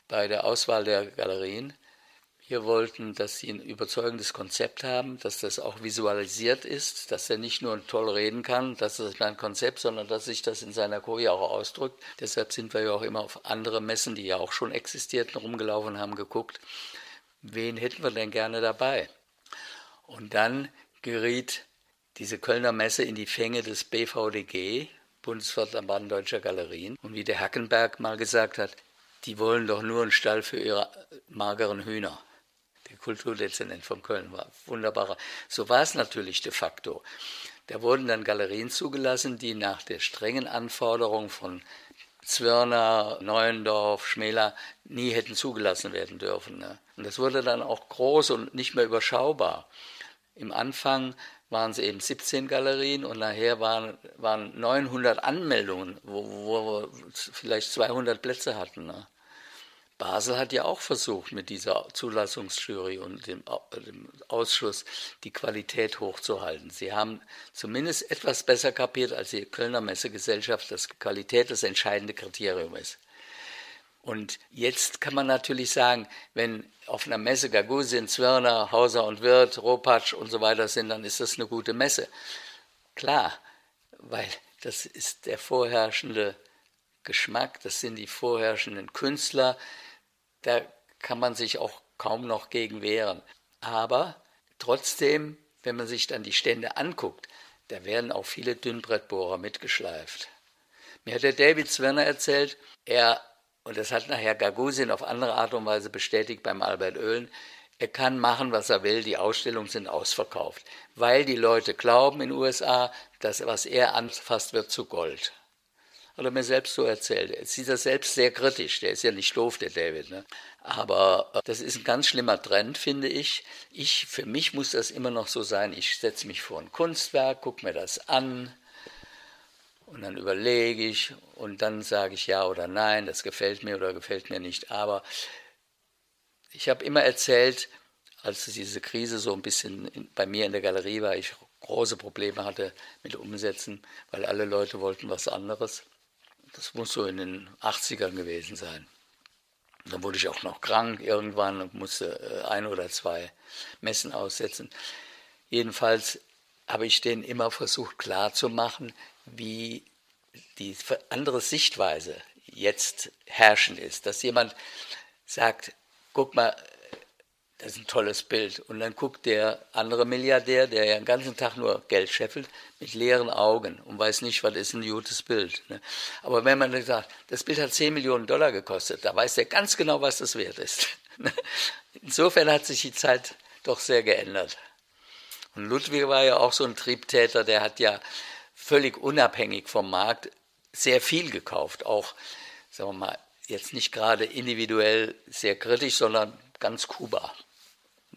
bei der Auswahl der Galerien. Wir wollten, dass sie ein überzeugendes Konzept haben, dass das auch visualisiert ist, dass er nicht nur toll reden kann, das ist mein Konzept, sondern dass sich das in seiner Koje auch ausdrückt. Deshalb sind wir ja auch immer auf andere Messen, die ja auch schon existierten, rumgelaufen haben, geguckt, wen hätten wir denn gerne dabei? Und dann geriet diese Kölner Messe in die Fänge des BVDG, Bundesverband Deutscher Galerien. Und wie der Hackenberg mal gesagt hat, die wollen doch nur einen Stall für ihre mageren Hühner. Der Kulturdezernent von Köln war wunderbarer. So war es natürlich de facto. Da wurden dann Galerien zugelassen, die nach der strengen Anforderung von Zwirner, Neuendorf, Schmäler nie hätten zugelassen werden dürfen. Ne? Und das wurde dann auch groß und nicht mehr überschaubar. Im Anfang waren es eben 17 Galerien und nachher waren, waren 900 Anmeldungen, wo, wo wir vielleicht 200 Plätze hatten. Ne? Basel hat ja auch versucht, mit dieser Zulassungsjury und dem, dem, Ausschuss die Qualität hochzuhalten. Sie haben zumindest etwas besser kapiert als die Kölner Messegesellschaft, dass Qualität das entscheidende Kriterium ist. Und jetzt kann man natürlich sagen, wenn auf einer Messe Gagusien, Zwirner, Hauser und Wirth, Ropatsch und so weiter sind, dann ist das eine gute Messe. Klar, weil das ist der vorherrschende Geschmack, das sind die vorherrschenden Künstler, da kann man sich auch kaum noch gegen wehren. Aber trotzdem, wenn man sich dann die Stände anguckt, da werden auch viele Dünnbrettbohrer mitgeschleift. Mir hat der David Zwirner erzählt, er und das hat nachher Gagosian auf andere Art und Weise bestätigt beim Albert Oehlen, er kann machen, was er will, die Ausstellungen sind ausverkauft, weil die Leute glauben in den USA, dass was er anfasst, wird zu Gold. Hat er mir selbst so erzählt. Er sieht das selbst sehr kritisch, der ist ja nicht doof, der David. Ne? Aber äh, das ist ein ganz schlimmer Trend, finde ich. ich. Für mich muss das immer noch so sein, ich setze mich vor ein Kunstwerk, gucke mir das an, und dann überlege ich und dann sage ich ja oder nein, das gefällt mir oder gefällt mir nicht. Aber ich habe immer erzählt, als diese Krise so ein bisschen bei mir in der Galerie war, ich große Probleme hatte mit Umsetzen, weil alle Leute wollten was anderes. Das muss so in den 80ern gewesen sein. Dann wurde ich auch noch krank irgendwann und musste äh, ein oder zwei Messen aussetzen. Jedenfalls habe ich denen immer versucht klarzumachen, wie die andere Sichtweise jetzt herrschend ist. Dass jemand sagt, guck mal, das ist ein tolles Bild. Und dann guckt der andere Milliardär, der ja den ganzen Tag nur Geld scheffelt, mit leeren Augen und weiß nicht, was ist ein gutes Bild. Ne? Aber wenn man sagt, das Bild hat 10 Millionen Dollar gekostet, da weiß der ganz genau, was das wert ist. Insofern hat sich die Zeit doch sehr geändert. Und Ludwig war ja auch so ein Triebtäter, der hat ja völlig unabhängig vom Markt sehr viel gekauft. Auch, sagen wir mal, jetzt nicht gerade individuell sehr kritisch, sondern ganz Kuba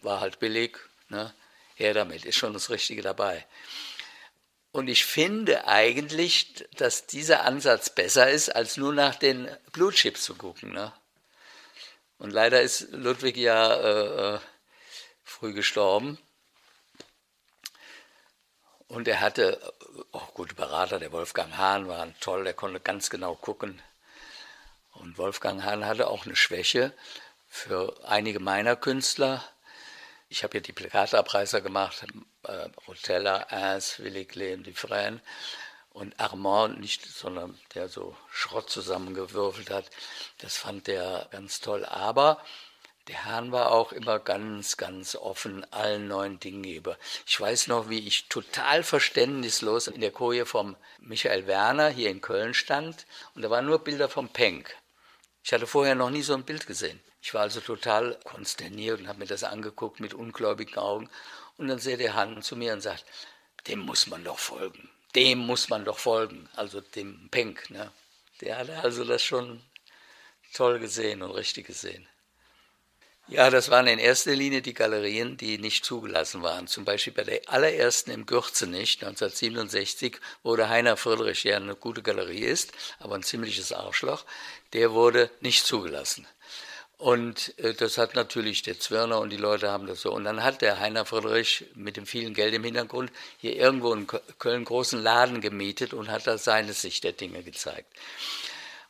war halt billig, ne? her damit, ist schon das Richtige dabei. Und ich finde eigentlich, dass dieser Ansatz besser ist, als nur nach den Blutchips zu gucken. Ne? Und leider ist Ludwig ja äh, äh früh gestorben. Und er hatte auch gute Berater, der Wolfgang Hahn war toll, der konnte ganz genau gucken. Und Wolfgang Hahn hatte auch eine Schwäche für einige meiner Künstler ich habe ja die Plakatabreißer gemacht, äh, Rotella, Ernst, Willy Klein, Dufresne und Armand nicht, sondern der so Schrott zusammengewürfelt hat. Das fand der ganz toll. Aber der Hahn war auch immer ganz, ganz offen allen neuen Dingen gegenüber. Ich weiß noch, wie ich total verständnislos in der Koje vom Michael Werner hier in Köln stand und da waren nur Bilder vom Penck. Ich hatte vorher noch nie so ein Bild gesehen. Ich war also total konsterniert und habe mir das angeguckt mit ungläubigen Augen. Und dann seht der Hand zu mir und sagt, dem muss man doch folgen. Dem muss man doch folgen. Also dem Penk. Ne? Der hatte also das schon toll gesehen und richtig gesehen. Ja, das waren in erster Linie die Galerien, die nicht zugelassen waren. Zum Beispiel bei der allerersten im Gürzenich 1967 wurde Heiner Friedrich, der eine gute Galerie ist, aber ein ziemliches Arschloch, der wurde nicht zugelassen. Und äh, das hat natürlich der Zwirner und die Leute haben das so. Und dann hat der Heiner Friedrich mit dem vielen Geld im Hintergrund hier irgendwo in Köln großen Laden gemietet und hat da seine Sicht der Dinge gezeigt.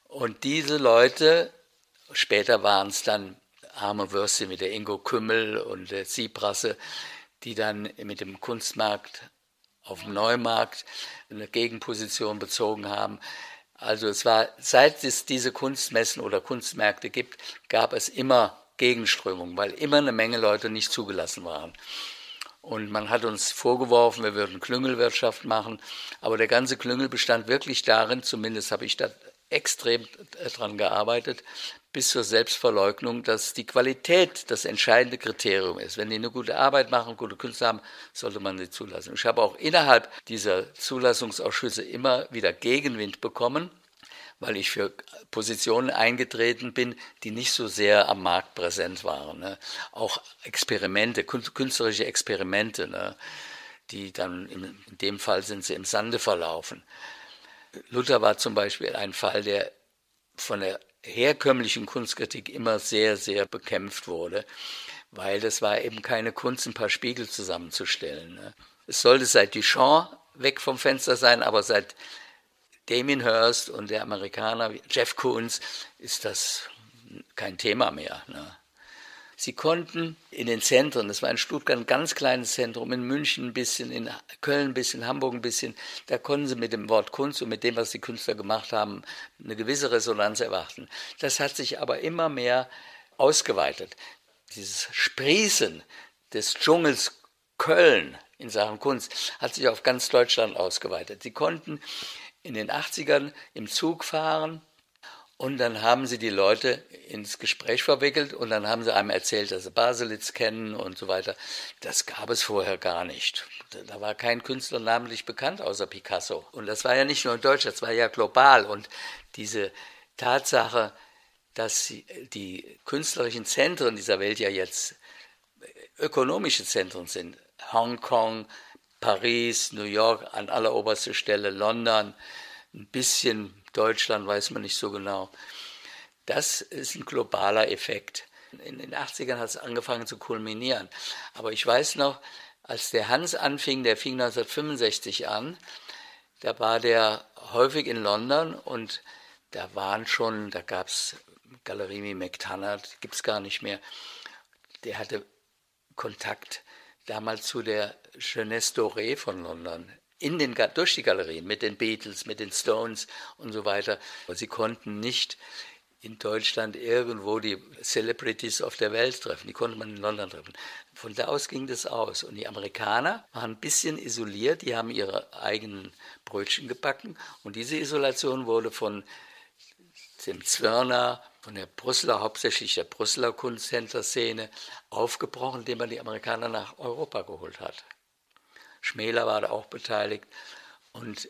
Und diese Leute, später waren es dann arme Würste mit der Ingo Kümmel und der Siebrasse, die dann mit dem Kunstmarkt auf dem Neumarkt eine Gegenposition bezogen haben. Also es war, seit es diese Kunstmessen oder Kunstmärkte gibt, gab es immer Gegenströmungen, weil immer eine Menge Leute nicht zugelassen waren. Und man hat uns vorgeworfen, wir würden Klüngelwirtschaft machen, aber der ganze Klüngel bestand wirklich darin, zumindest habe ich da extrem dran gearbeitet, bis zur Selbstverleugnung, dass die Qualität das entscheidende Kriterium ist. Wenn die eine gute Arbeit machen, gute Künstler haben, sollte man sie zulassen. Ich habe auch innerhalb dieser Zulassungsausschüsse immer wieder Gegenwind bekommen, weil ich für Positionen eingetreten bin, die nicht so sehr am Markt präsent waren. Ne? Auch Experimente, künstlerische Experimente, ne? die dann in, in dem Fall sind sie im Sande verlaufen. Luther war zum Beispiel ein Fall, der von der herkömmlichen Kunstkritik immer sehr, sehr bekämpft wurde, weil das war eben keine Kunst, ein paar Spiegel zusammenzustellen. Ne? Es sollte seit Duchamp weg vom Fenster sein, aber seit Damien Hirst und der Amerikaner Jeff Koons ist das kein Thema mehr. Ne? Sie konnten in den Zentren, das war in Stuttgart ein ganz kleines Zentrum, in München ein bisschen, in Köln ein bisschen, Hamburg ein bisschen, da konnten sie mit dem Wort Kunst und mit dem, was die Künstler gemacht haben, eine gewisse Resonanz erwarten. Das hat sich aber immer mehr ausgeweitet. Dieses Sprießen des Dschungels Köln in Sachen Kunst hat sich auf ganz Deutschland ausgeweitet. Sie konnten in den 80ern im Zug fahren und dann haben sie die Leute ins Gespräch verwickelt und dann haben sie einem erzählt, dass sie Baselitz kennen und so weiter. Das gab es vorher gar nicht. Da war kein Künstler namentlich bekannt außer Picasso. Und das war ja nicht nur in Deutschland, das war ja global. Und diese Tatsache, dass die künstlerischen Zentren dieser Welt ja jetzt ökonomische Zentren sind, Hongkong, Paris, New York an alleroberster Stelle, London, ein bisschen Deutschland weiß man nicht so genau. Das ist ein globaler Effekt. In den 80ern hat es angefangen zu kulminieren. Aber ich weiß noch, als der Hans anfing, der fing 1965 an, da war der häufig in London und da waren schon, da gab es Galerie McTannert, gibt es gar nicht mehr. Der hatte Kontakt damals zu der Jeunesse Dorée von London, in den, durch die Galerien, mit den Beatles, mit den Stones und so weiter. Sie konnten nicht in Deutschland irgendwo die Celebrities auf der Welt treffen. Die konnte man in London treffen. Von da aus ging das aus. Und die Amerikaner waren ein bisschen isoliert, die haben ihre eigenen Brötchen gebacken. Und diese Isolation wurde von dem Zwirner, von der Brüsseler, hauptsächlich der Brüsseler Kunsthändlerszene, aufgebrochen, indem man die Amerikaner nach Europa geholt hat. Schmäler war da auch beteiligt. Und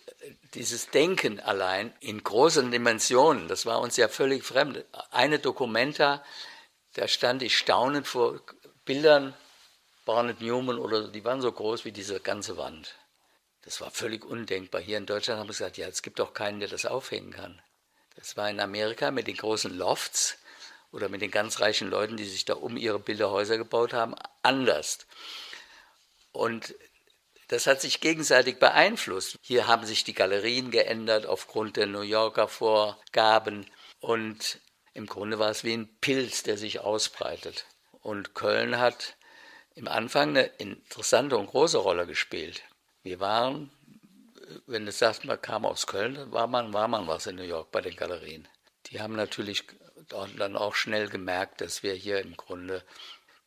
dieses Denken allein in großen Dimensionen, das war uns ja völlig fremd. Eine Dokumenta, da stand ich staunend vor Bildern, Barnett Newman oder die waren so groß wie diese ganze Wand. Das war völlig undenkbar. Hier in Deutschland haben wir gesagt, ja, es gibt doch keinen, der das aufhängen kann. Das war in Amerika mit den großen Lofts oder mit den ganz reichen Leuten, die sich da um ihre Bilderhäuser gebaut haben, anders. Und das hat sich gegenseitig beeinflusst. Hier haben sich die Galerien geändert aufgrund der New Yorker Vorgaben und im Grunde war es wie ein Pilz, der sich ausbreitet. Und Köln hat im Anfang eine interessante und große Rolle gespielt. Wir waren, wenn du sagst, man kam aus Köln, war man, war man was in New York bei den Galerien. Die haben natürlich dann auch schnell gemerkt, dass wir hier im Grunde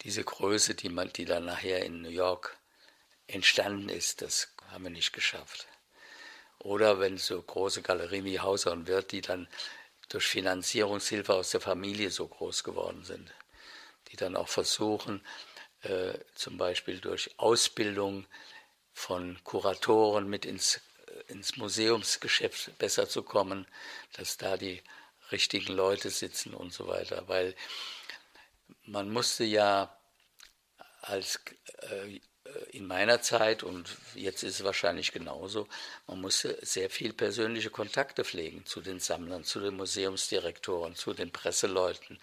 diese Größe, die, man, die dann nachher in New York entstanden ist, das haben wir nicht geschafft. Oder wenn so große Galerien wie Hauser und Wirth, die dann durch Finanzierungshilfe aus der Familie so groß geworden sind, die dann auch versuchen, äh, zum Beispiel durch Ausbildung von Kuratoren mit ins, ins Museumsgeschäft besser zu kommen, dass da die richtigen Leute sitzen und so weiter. Weil man musste ja als äh, in meiner Zeit und jetzt ist es wahrscheinlich genauso, man musste sehr viel persönliche Kontakte pflegen zu den Sammlern, zu den Museumsdirektoren, zu den Presseleuten.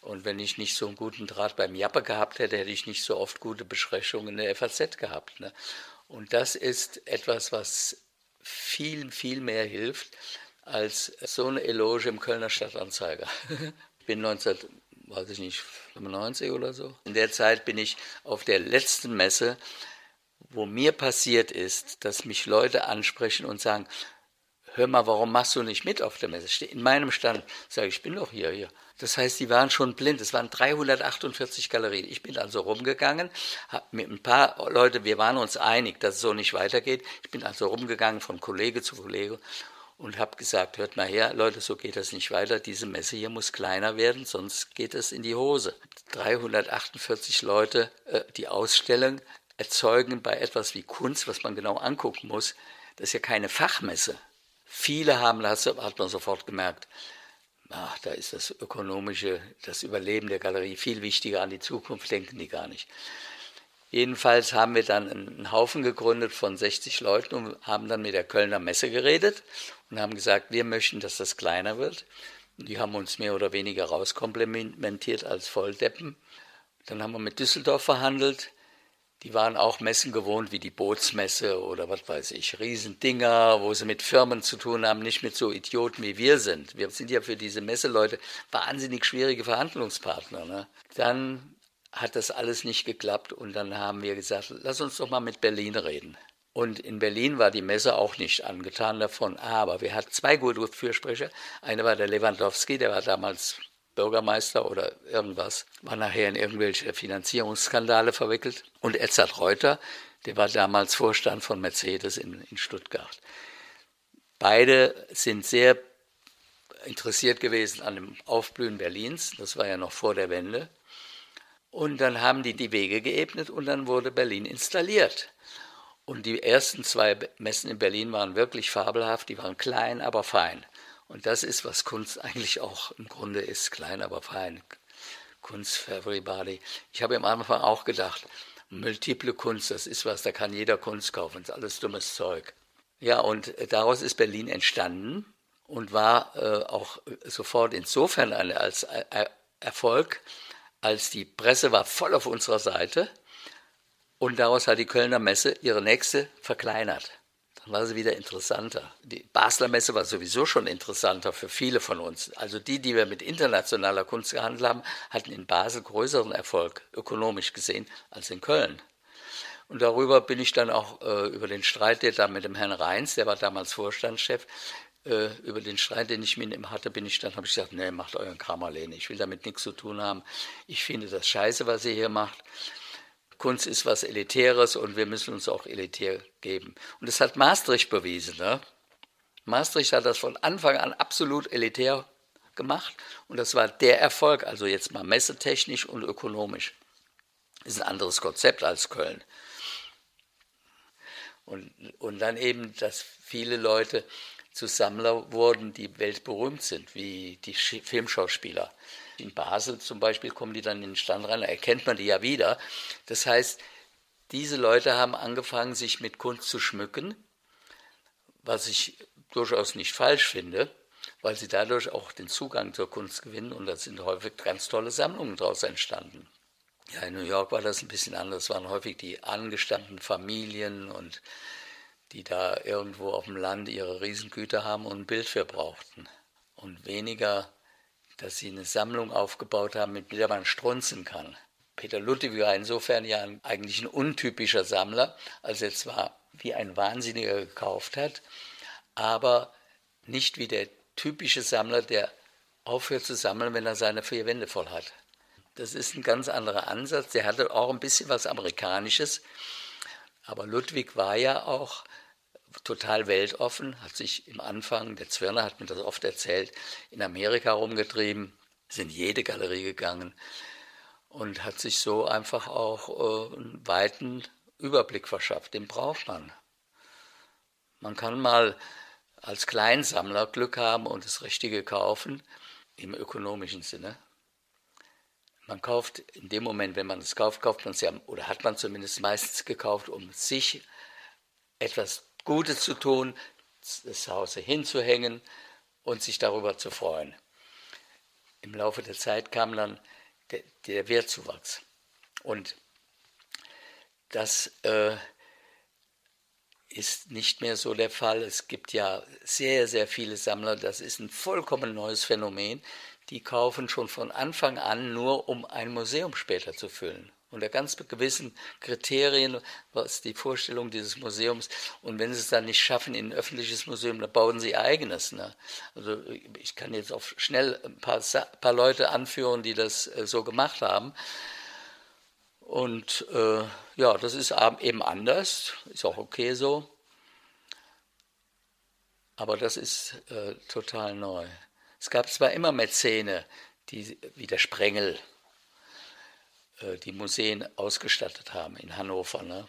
Und wenn ich nicht so einen guten Draht beim Jappe gehabt hätte, hätte ich nicht so oft gute Besprechungen in der FAZ gehabt. Ne? Und das ist etwas, was viel, viel mehr hilft als so eine Eloge im Kölner Stadtanzeiger. Ich bin 19 weiß ich nicht, 95 oder so. In der Zeit bin ich auf der letzten Messe, wo mir passiert ist, dass mich Leute ansprechen und sagen, hör mal, warum machst du nicht mit auf der Messe? In meinem Stand sage ich, ich bin doch hier, hier. Das heißt, die waren schon blind. Es waren 348 Galerien. Ich bin also rumgegangen, habe mit ein paar Leute, wir waren uns einig, dass es so nicht weitergeht. Ich bin also rumgegangen von Kollege zu Kollege und habe gesagt, hört mal her, Leute, so geht das nicht weiter. Diese Messe hier muss kleiner werden, sonst geht es in die Hose. 348 Leute, äh, die Ausstellung erzeugen bei etwas wie Kunst, was man genau angucken muss. Das ist ja keine Fachmesse. Viele haben, das hat man sofort gemerkt, ach, da ist das ökonomische, das Überleben der Galerie viel wichtiger. An die Zukunft denken die gar nicht. Jedenfalls haben wir dann einen Haufen gegründet von 60 Leuten und haben dann mit der Kölner Messe geredet und haben gesagt, wir möchten, dass das kleiner wird. Die haben uns mehr oder weniger rauskomplementiert als Volldeppen. Dann haben wir mit Düsseldorf verhandelt. Die waren auch Messen gewohnt wie die Bootsmesse oder was weiß ich, Riesendinger, wo sie mit Firmen zu tun haben, nicht mit so Idioten wie wir sind. Wir sind ja für diese Messeleute wahnsinnig schwierige Verhandlungspartner. Ne? Dann hat das alles nicht geklappt und dann haben wir gesagt, lass uns doch mal mit Berlin reden. Und in Berlin war die Messe auch nicht angetan davon, aber wir hatten zwei gute Fürsprecher. Einer war der Lewandowski, der war damals Bürgermeister oder irgendwas, war nachher in irgendwelche Finanzierungsskandale verwickelt. Und Edzard Reuter, der war damals Vorstand von Mercedes in, in Stuttgart. Beide sind sehr interessiert gewesen an dem Aufblühen Berlins. Das war ja noch vor der Wende. Und dann haben die die Wege geebnet und dann wurde Berlin installiert. Und die ersten zwei Messen in Berlin waren wirklich fabelhaft, die waren klein, aber fein. Und das ist, was Kunst eigentlich auch im Grunde ist, klein, aber fein. Kunst for everybody. Ich habe am Anfang auch gedacht, multiple Kunst, das ist was, da kann jeder Kunst kaufen, das ist alles dummes Zeug. Ja, und daraus ist Berlin entstanden und war äh, auch sofort insofern eine, als äh, Erfolg, als die Presse war voll auf unserer Seite und daraus hat die Kölner Messe ihre nächste verkleinert. dann war sie wieder interessanter. Die Basler Messe war sowieso schon interessanter für viele von uns. Also die, die wir mit internationaler Kunst gehandelt haben, hatten in Basel größeren Erfolg, ökonomisch gesehen, als in Köln. Und darüber bin ich dann auch äh, über den Streit, der da mit dem Herrn Reins, der war damals Vorstandschef, äh, über den Streit, den ich mit ihm hatte, bin ich dann, habe ich gesagt, nee, macht euren Kram alleine. Ich will damit nichts zu tun haben. Ich finde das scheiße, was ihr hier macht. Kunst ist was Elitäres und wir müssen uns auch elitär geben. Und das hat Maastricht bewiesen. Ne? Maastricht hat das von Anfang an absolut elitär gemacht und das war der Erfolg, also jetzt mal messetechnisch und ökonomisch. Ist ein anderes Konzept als Köln. Und, und dann eben, dass viele Leute zu Sammler wurden, die weltberühmt sind, wie die Filmschauspieler. In Basel zum Beispiel kommen die dann in den Stand rein, da erkennt man die ja wieder. Das heißt, diese Leute haben angefangen, sich mit Kunst zu schmücken, was ich durchaus nicht falsch finde, weil sie dadurch auch den Zugang zur Kunst gewinnen und da sind häufig ganz tolle Sammlungen daraus entstanden. Ja, in New York war das ein bisschen anders, es waren häufig die angestammten Familien und die da irgendwo auf dem Land ihre Riesengüter haben und ein Bild für brauchten. Und weniger, dass sie eine Sammlung aufgebaut haben, mit der man strunzen kann. Peter Ludwig war insofern ja eigentlich ein untypischer Sammler, als er zwar wie ein Wahnsinniger gekauft hat, aber nicht wie der typische Sammler, der aufhört zu sammeln, wenn er seine vier Wände voll hat. Das ist ein ganz anderer Ansatz. Der hatte auch ein bisschen was Amerikanisches. Aber Ludwig war ja auch total weltoffen, hat sich im Anfang, der Zwirner hat mir das oft erzählt, in Amerika rumgetrieben, sind jede Galerie gegangen und hat sich so einfach auch äh, einen weiten Überblick verschafft. Den braucht man. Man kann mal als Kleinsammler Glück haben und das Richtige kaufen, im ökonomischen Sinne. Man kauft in dem Moment, wenn man es kauft, kauft man es ja, oder hat man zumindest meistens gekauft, um sich etwas Gutes zu tun, das Haus hinzuhängen und sich darüber zu freuen. Im Laufe der Zeit kam dann der, der Wertzuwachs. Und das äh, ist nicht mehr so der Fall. Es gibt ja sehr, sehr viele Sammler, das ist ein vollkommen neues Phänomen, die kaufen schon von Anfang an nur, um ein Museum später zu füllen unter ganz gewissen Kriterien, was die Vorstellung dieses Museums. Und wenn sie es dann nicht schaffen in ein öffentliches Museum, dann bauen sie eigenes. Ne? Also ich kann jetzt auf schnell ein paar, paar Leute anführen, die das äh, so gemacht haben. Und äh, ja, das ist eben anders, ist auch okay so. Aber das ist äh, total neu. Es gab zwar immer Mäzene, die, wie der Sprengel, äh, die Museen ausgestattet haben in Hannover. Ne?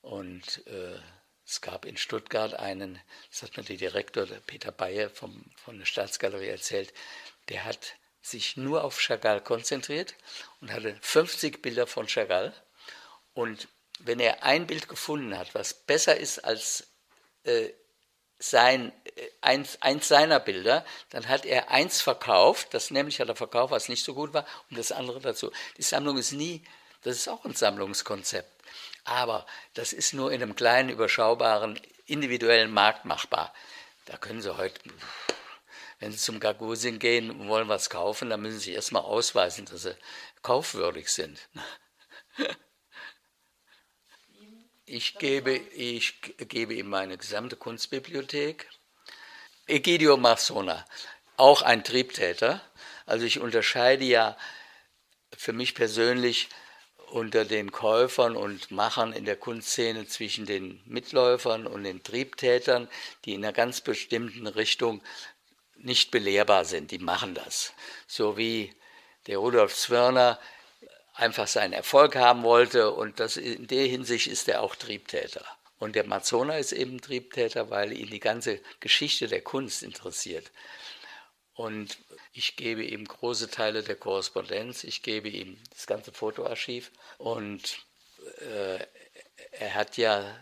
Und äh, es gab in Stuttgart einen, das hat mir der Direktor, Peter Bayer vom, von der Staatsgalerie erzählt, der hat sich nur auf Chagall konzentriert und hatte 50 Bilder von Chagall. Und wenn er ein Bild gefunden hat, was besser ist als äh, sein, äh, eins, eins seiner Bilder, dann hat er eins verkauft, das nämlich hat er verkauft, was nicht so gut war, und das andere dazu. Die Sammlung ist nie, das ist auch ein Sammlungskonzept. Aber das ist nur in einem kleinen, überschaubaren, individuellen Markt machbar. Da können Sie heute, wenn Sie zum Gagusien gehen und wollen was kaufen, dann müssen Sie sich erstmal ausweisen, dass Sie kaufwürdig sind. Ich gebe, ich gebe ihm meine gesamte Kunstbibliothek. Egidio Marsona, auch ein Triebtäter. Also ich unterscheide ja für mich persönlich unter den Käufern und Machern in der Kunstszene zwischen den Mitläufern und den Triebtätern, die in einer ganz bestimmten Richtung nicht belehrbar sind. Die machen das. So wie der Rudolf Zwirner einfach seinen Erfolg haben wollte und das, in der Hinsicht ist er auch Triebtäter. Und der Mazzona ist eben Triebtäter, weil ihn die ganze Geschichte der Kunst interessiert. Und ich gebe ihm große Teile der Korrespondenz, ich gebe ihm das ganze Fotoarchiv. Und äh, er hat ja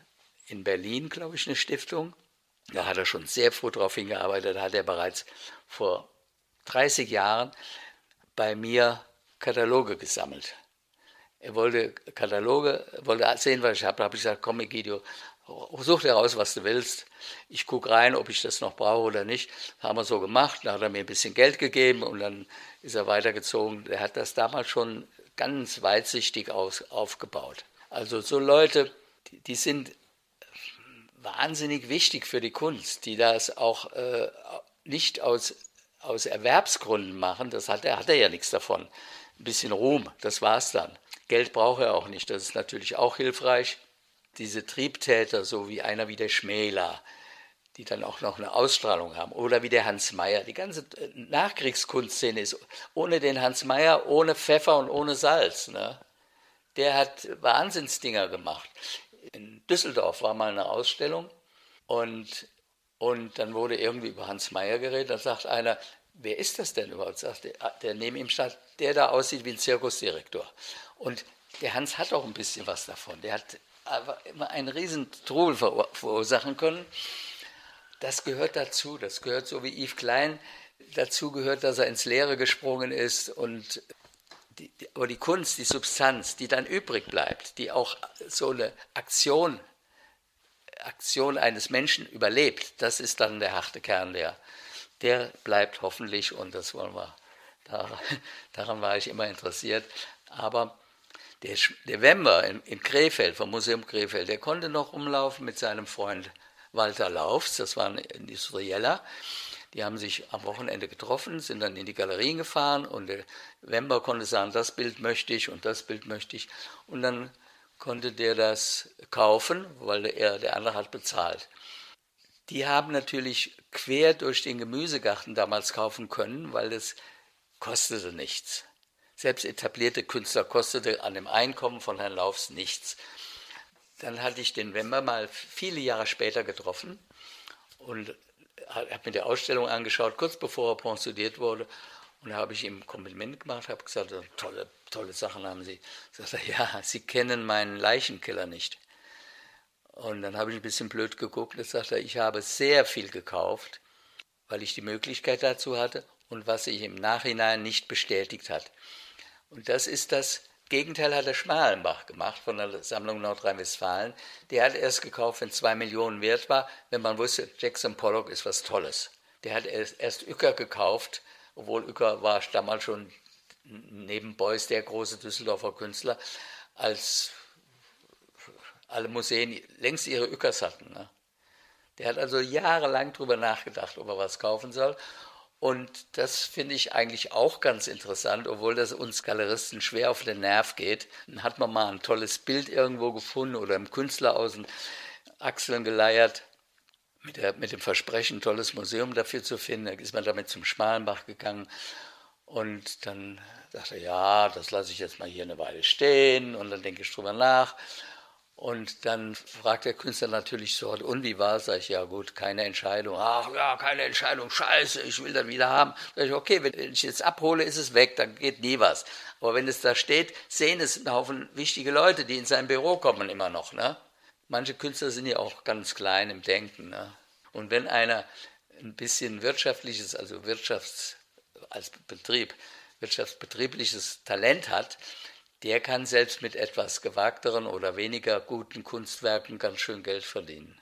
in Berlin, glaube ich, eine Stiftung. Da hat er schon sehr früh darauf hingearbeitet. Da hat er bereits vor 30 Jahren bei mir Kataloge gesammelt. Er wollte Kataloge, wollte sehen, was ich habe. Da habe ich gesagt, komm Egidio, such dir raus, was du willst. Ich gucke rein, ob ich das noch brauche oder nicht. Das haben wir so gemacht. Dann hat er mir ein bisschen Geld gegeben und dann ist er weitergezogen. Er hat das damals schon ganz weitsichtig aus, aufgebaut. Also so Leute, die, die, sind wahnsinnig wichtig für die Kunst, die das auch äh, nicht aus, aus Erwerbsgründen machen. Das hat er, hat er ja nichts davon. Ein bisschen Ruhm, das war's dann. Geld braucht er auch nicht. Das ist natürlich auch hilfreich diese Triebtäter, so wie einer wie der Schmäler, die dann auch noch eine Ausstrahlung haben, oder wie der Hans Meyer. Die ganze äh, Nachkriegskunstszene ist ohne den Hans Meyer, ohne Pfeffer und ohne Salz. Ne? Der hat Wahnsinnsdinger gemacht. In Düsseldorf war mal eine Ausstellung und, und dann wurde irgendwie über Hans Meyer geredet. Da sagt einer, wer ist das denn überhaupt? Sagt der, der neben ihm stand, der da aussieht wie ein Zirkusdirektor. Und der Hans hat auch ein bisschen was davon. Der hat aber immer einen riesen Trubel verursachen können. Das gehört dazu. Das gehört so wie Yves Klein dazu gehört, dass er ins Leere gesprungen ist und die, die, aber die Kunst, die Substanz, die dann übrig bleibt, die auch so eine Aktion, Aktion eines Menschen überlebt, das ist dann der harte Kern, der, der bleibt hoffentlich und das wollen wir, daran, daran war ich immer interessiert. Aber der, der Wember in, in Krefeld, vom Museum Krefeld, der konnte noch umlaufen mit seinem Freund Walter Laufs, das war ein Industrieller. Die haben sich am Wochenende getroffen, sind dann in die Galerien gefahren und der Wember konnte sagen, das Bild möchte ich und das Bild möchte ich. Und dann konnte der das kaufen, weil er, der andere hat bezahlt. Die haben natürlich quer durch den Gemüsegarten damals kaufen können, weil es kostete nichts. Selbst etablierte Künstler kostete an dem Einkommen von Herrn Laufs nichts. Dann hatte ich den Wemmer mal viele Jahre später getroffen und habe mir die Ausstellung angeschaut, kurz bevor er pensioniert wurde. Und da habe ich ihm ein Kompliment gemacht, habe gesagt, tolle, tolle Sachen haben Sie. Sagt er, ja, Sie kennen meinen Leichenkiller nicht. Und dann habe ich ein bisschen blöd geguckt und sagt er, ich habe sehr viel gekauft, weil ich die Möglichkeit dazu hatte und was sich im Nachhinein nicht bestätigt hat. Und das ist das Gegenteil hat der Schmalenbach gemacht von der Sammlung Nordrhein-Westfalen. Der hat erst gekauft, wenn zwei Millionen wert war, wenn man wusste, Jackson Pollock ist was Tolles. Der hat erst, erst Uecker gekauft, obwohl Uecker war damals schon neben Beuys der große Düsseldorfer Künstler, als alle Museen längst ihre Ueckers hatten. Ne? Der hat also jahrelang darüber nachgedacht, ob er was kaufen soll. Und das finde ich eigentlich auch ganz interessant, obwohl das uns Galeristen schwer auf den Nerv geht. Dann hat man mal ein tolles Bild irgendwo gefunden oder im Künstler aus den Achseln geleiert mit, der, mit dem Versprechen, ein tolles Museum dafür zu finden. Da ist man damit zum Schmalenbach gegangen und dann dachte er, ja, das lasse ich jetzt mal hier eine Weile stehen und dann denke ich drüber nach. Und dann fragt der Künstler natürlich so, und wie war es? Sag ich, ja gut, keine Entscheidung. Ach ja, keine Entscheidung, scheiße, ich will das wieder haben. Sag ich, okay, wenn ich jetzt abhole, ist es weg, dann geht nie was. Aber wenn es da steht, sehen es ein Haufen wichtige Leute, die in sein Büro kommen immer noch. Ne? Manche Künstler sind ja auch ganz klein im Denken. Ne? Und wenn einer ein bisschen wirtschaftliches, also Wirtschafts- als Betrieb, wirtschaftsbetriebliches Talent hat, der kann selbst mit etwas gewagteren oder weniger guten Kunstwerken ganz schön Geld verdienen.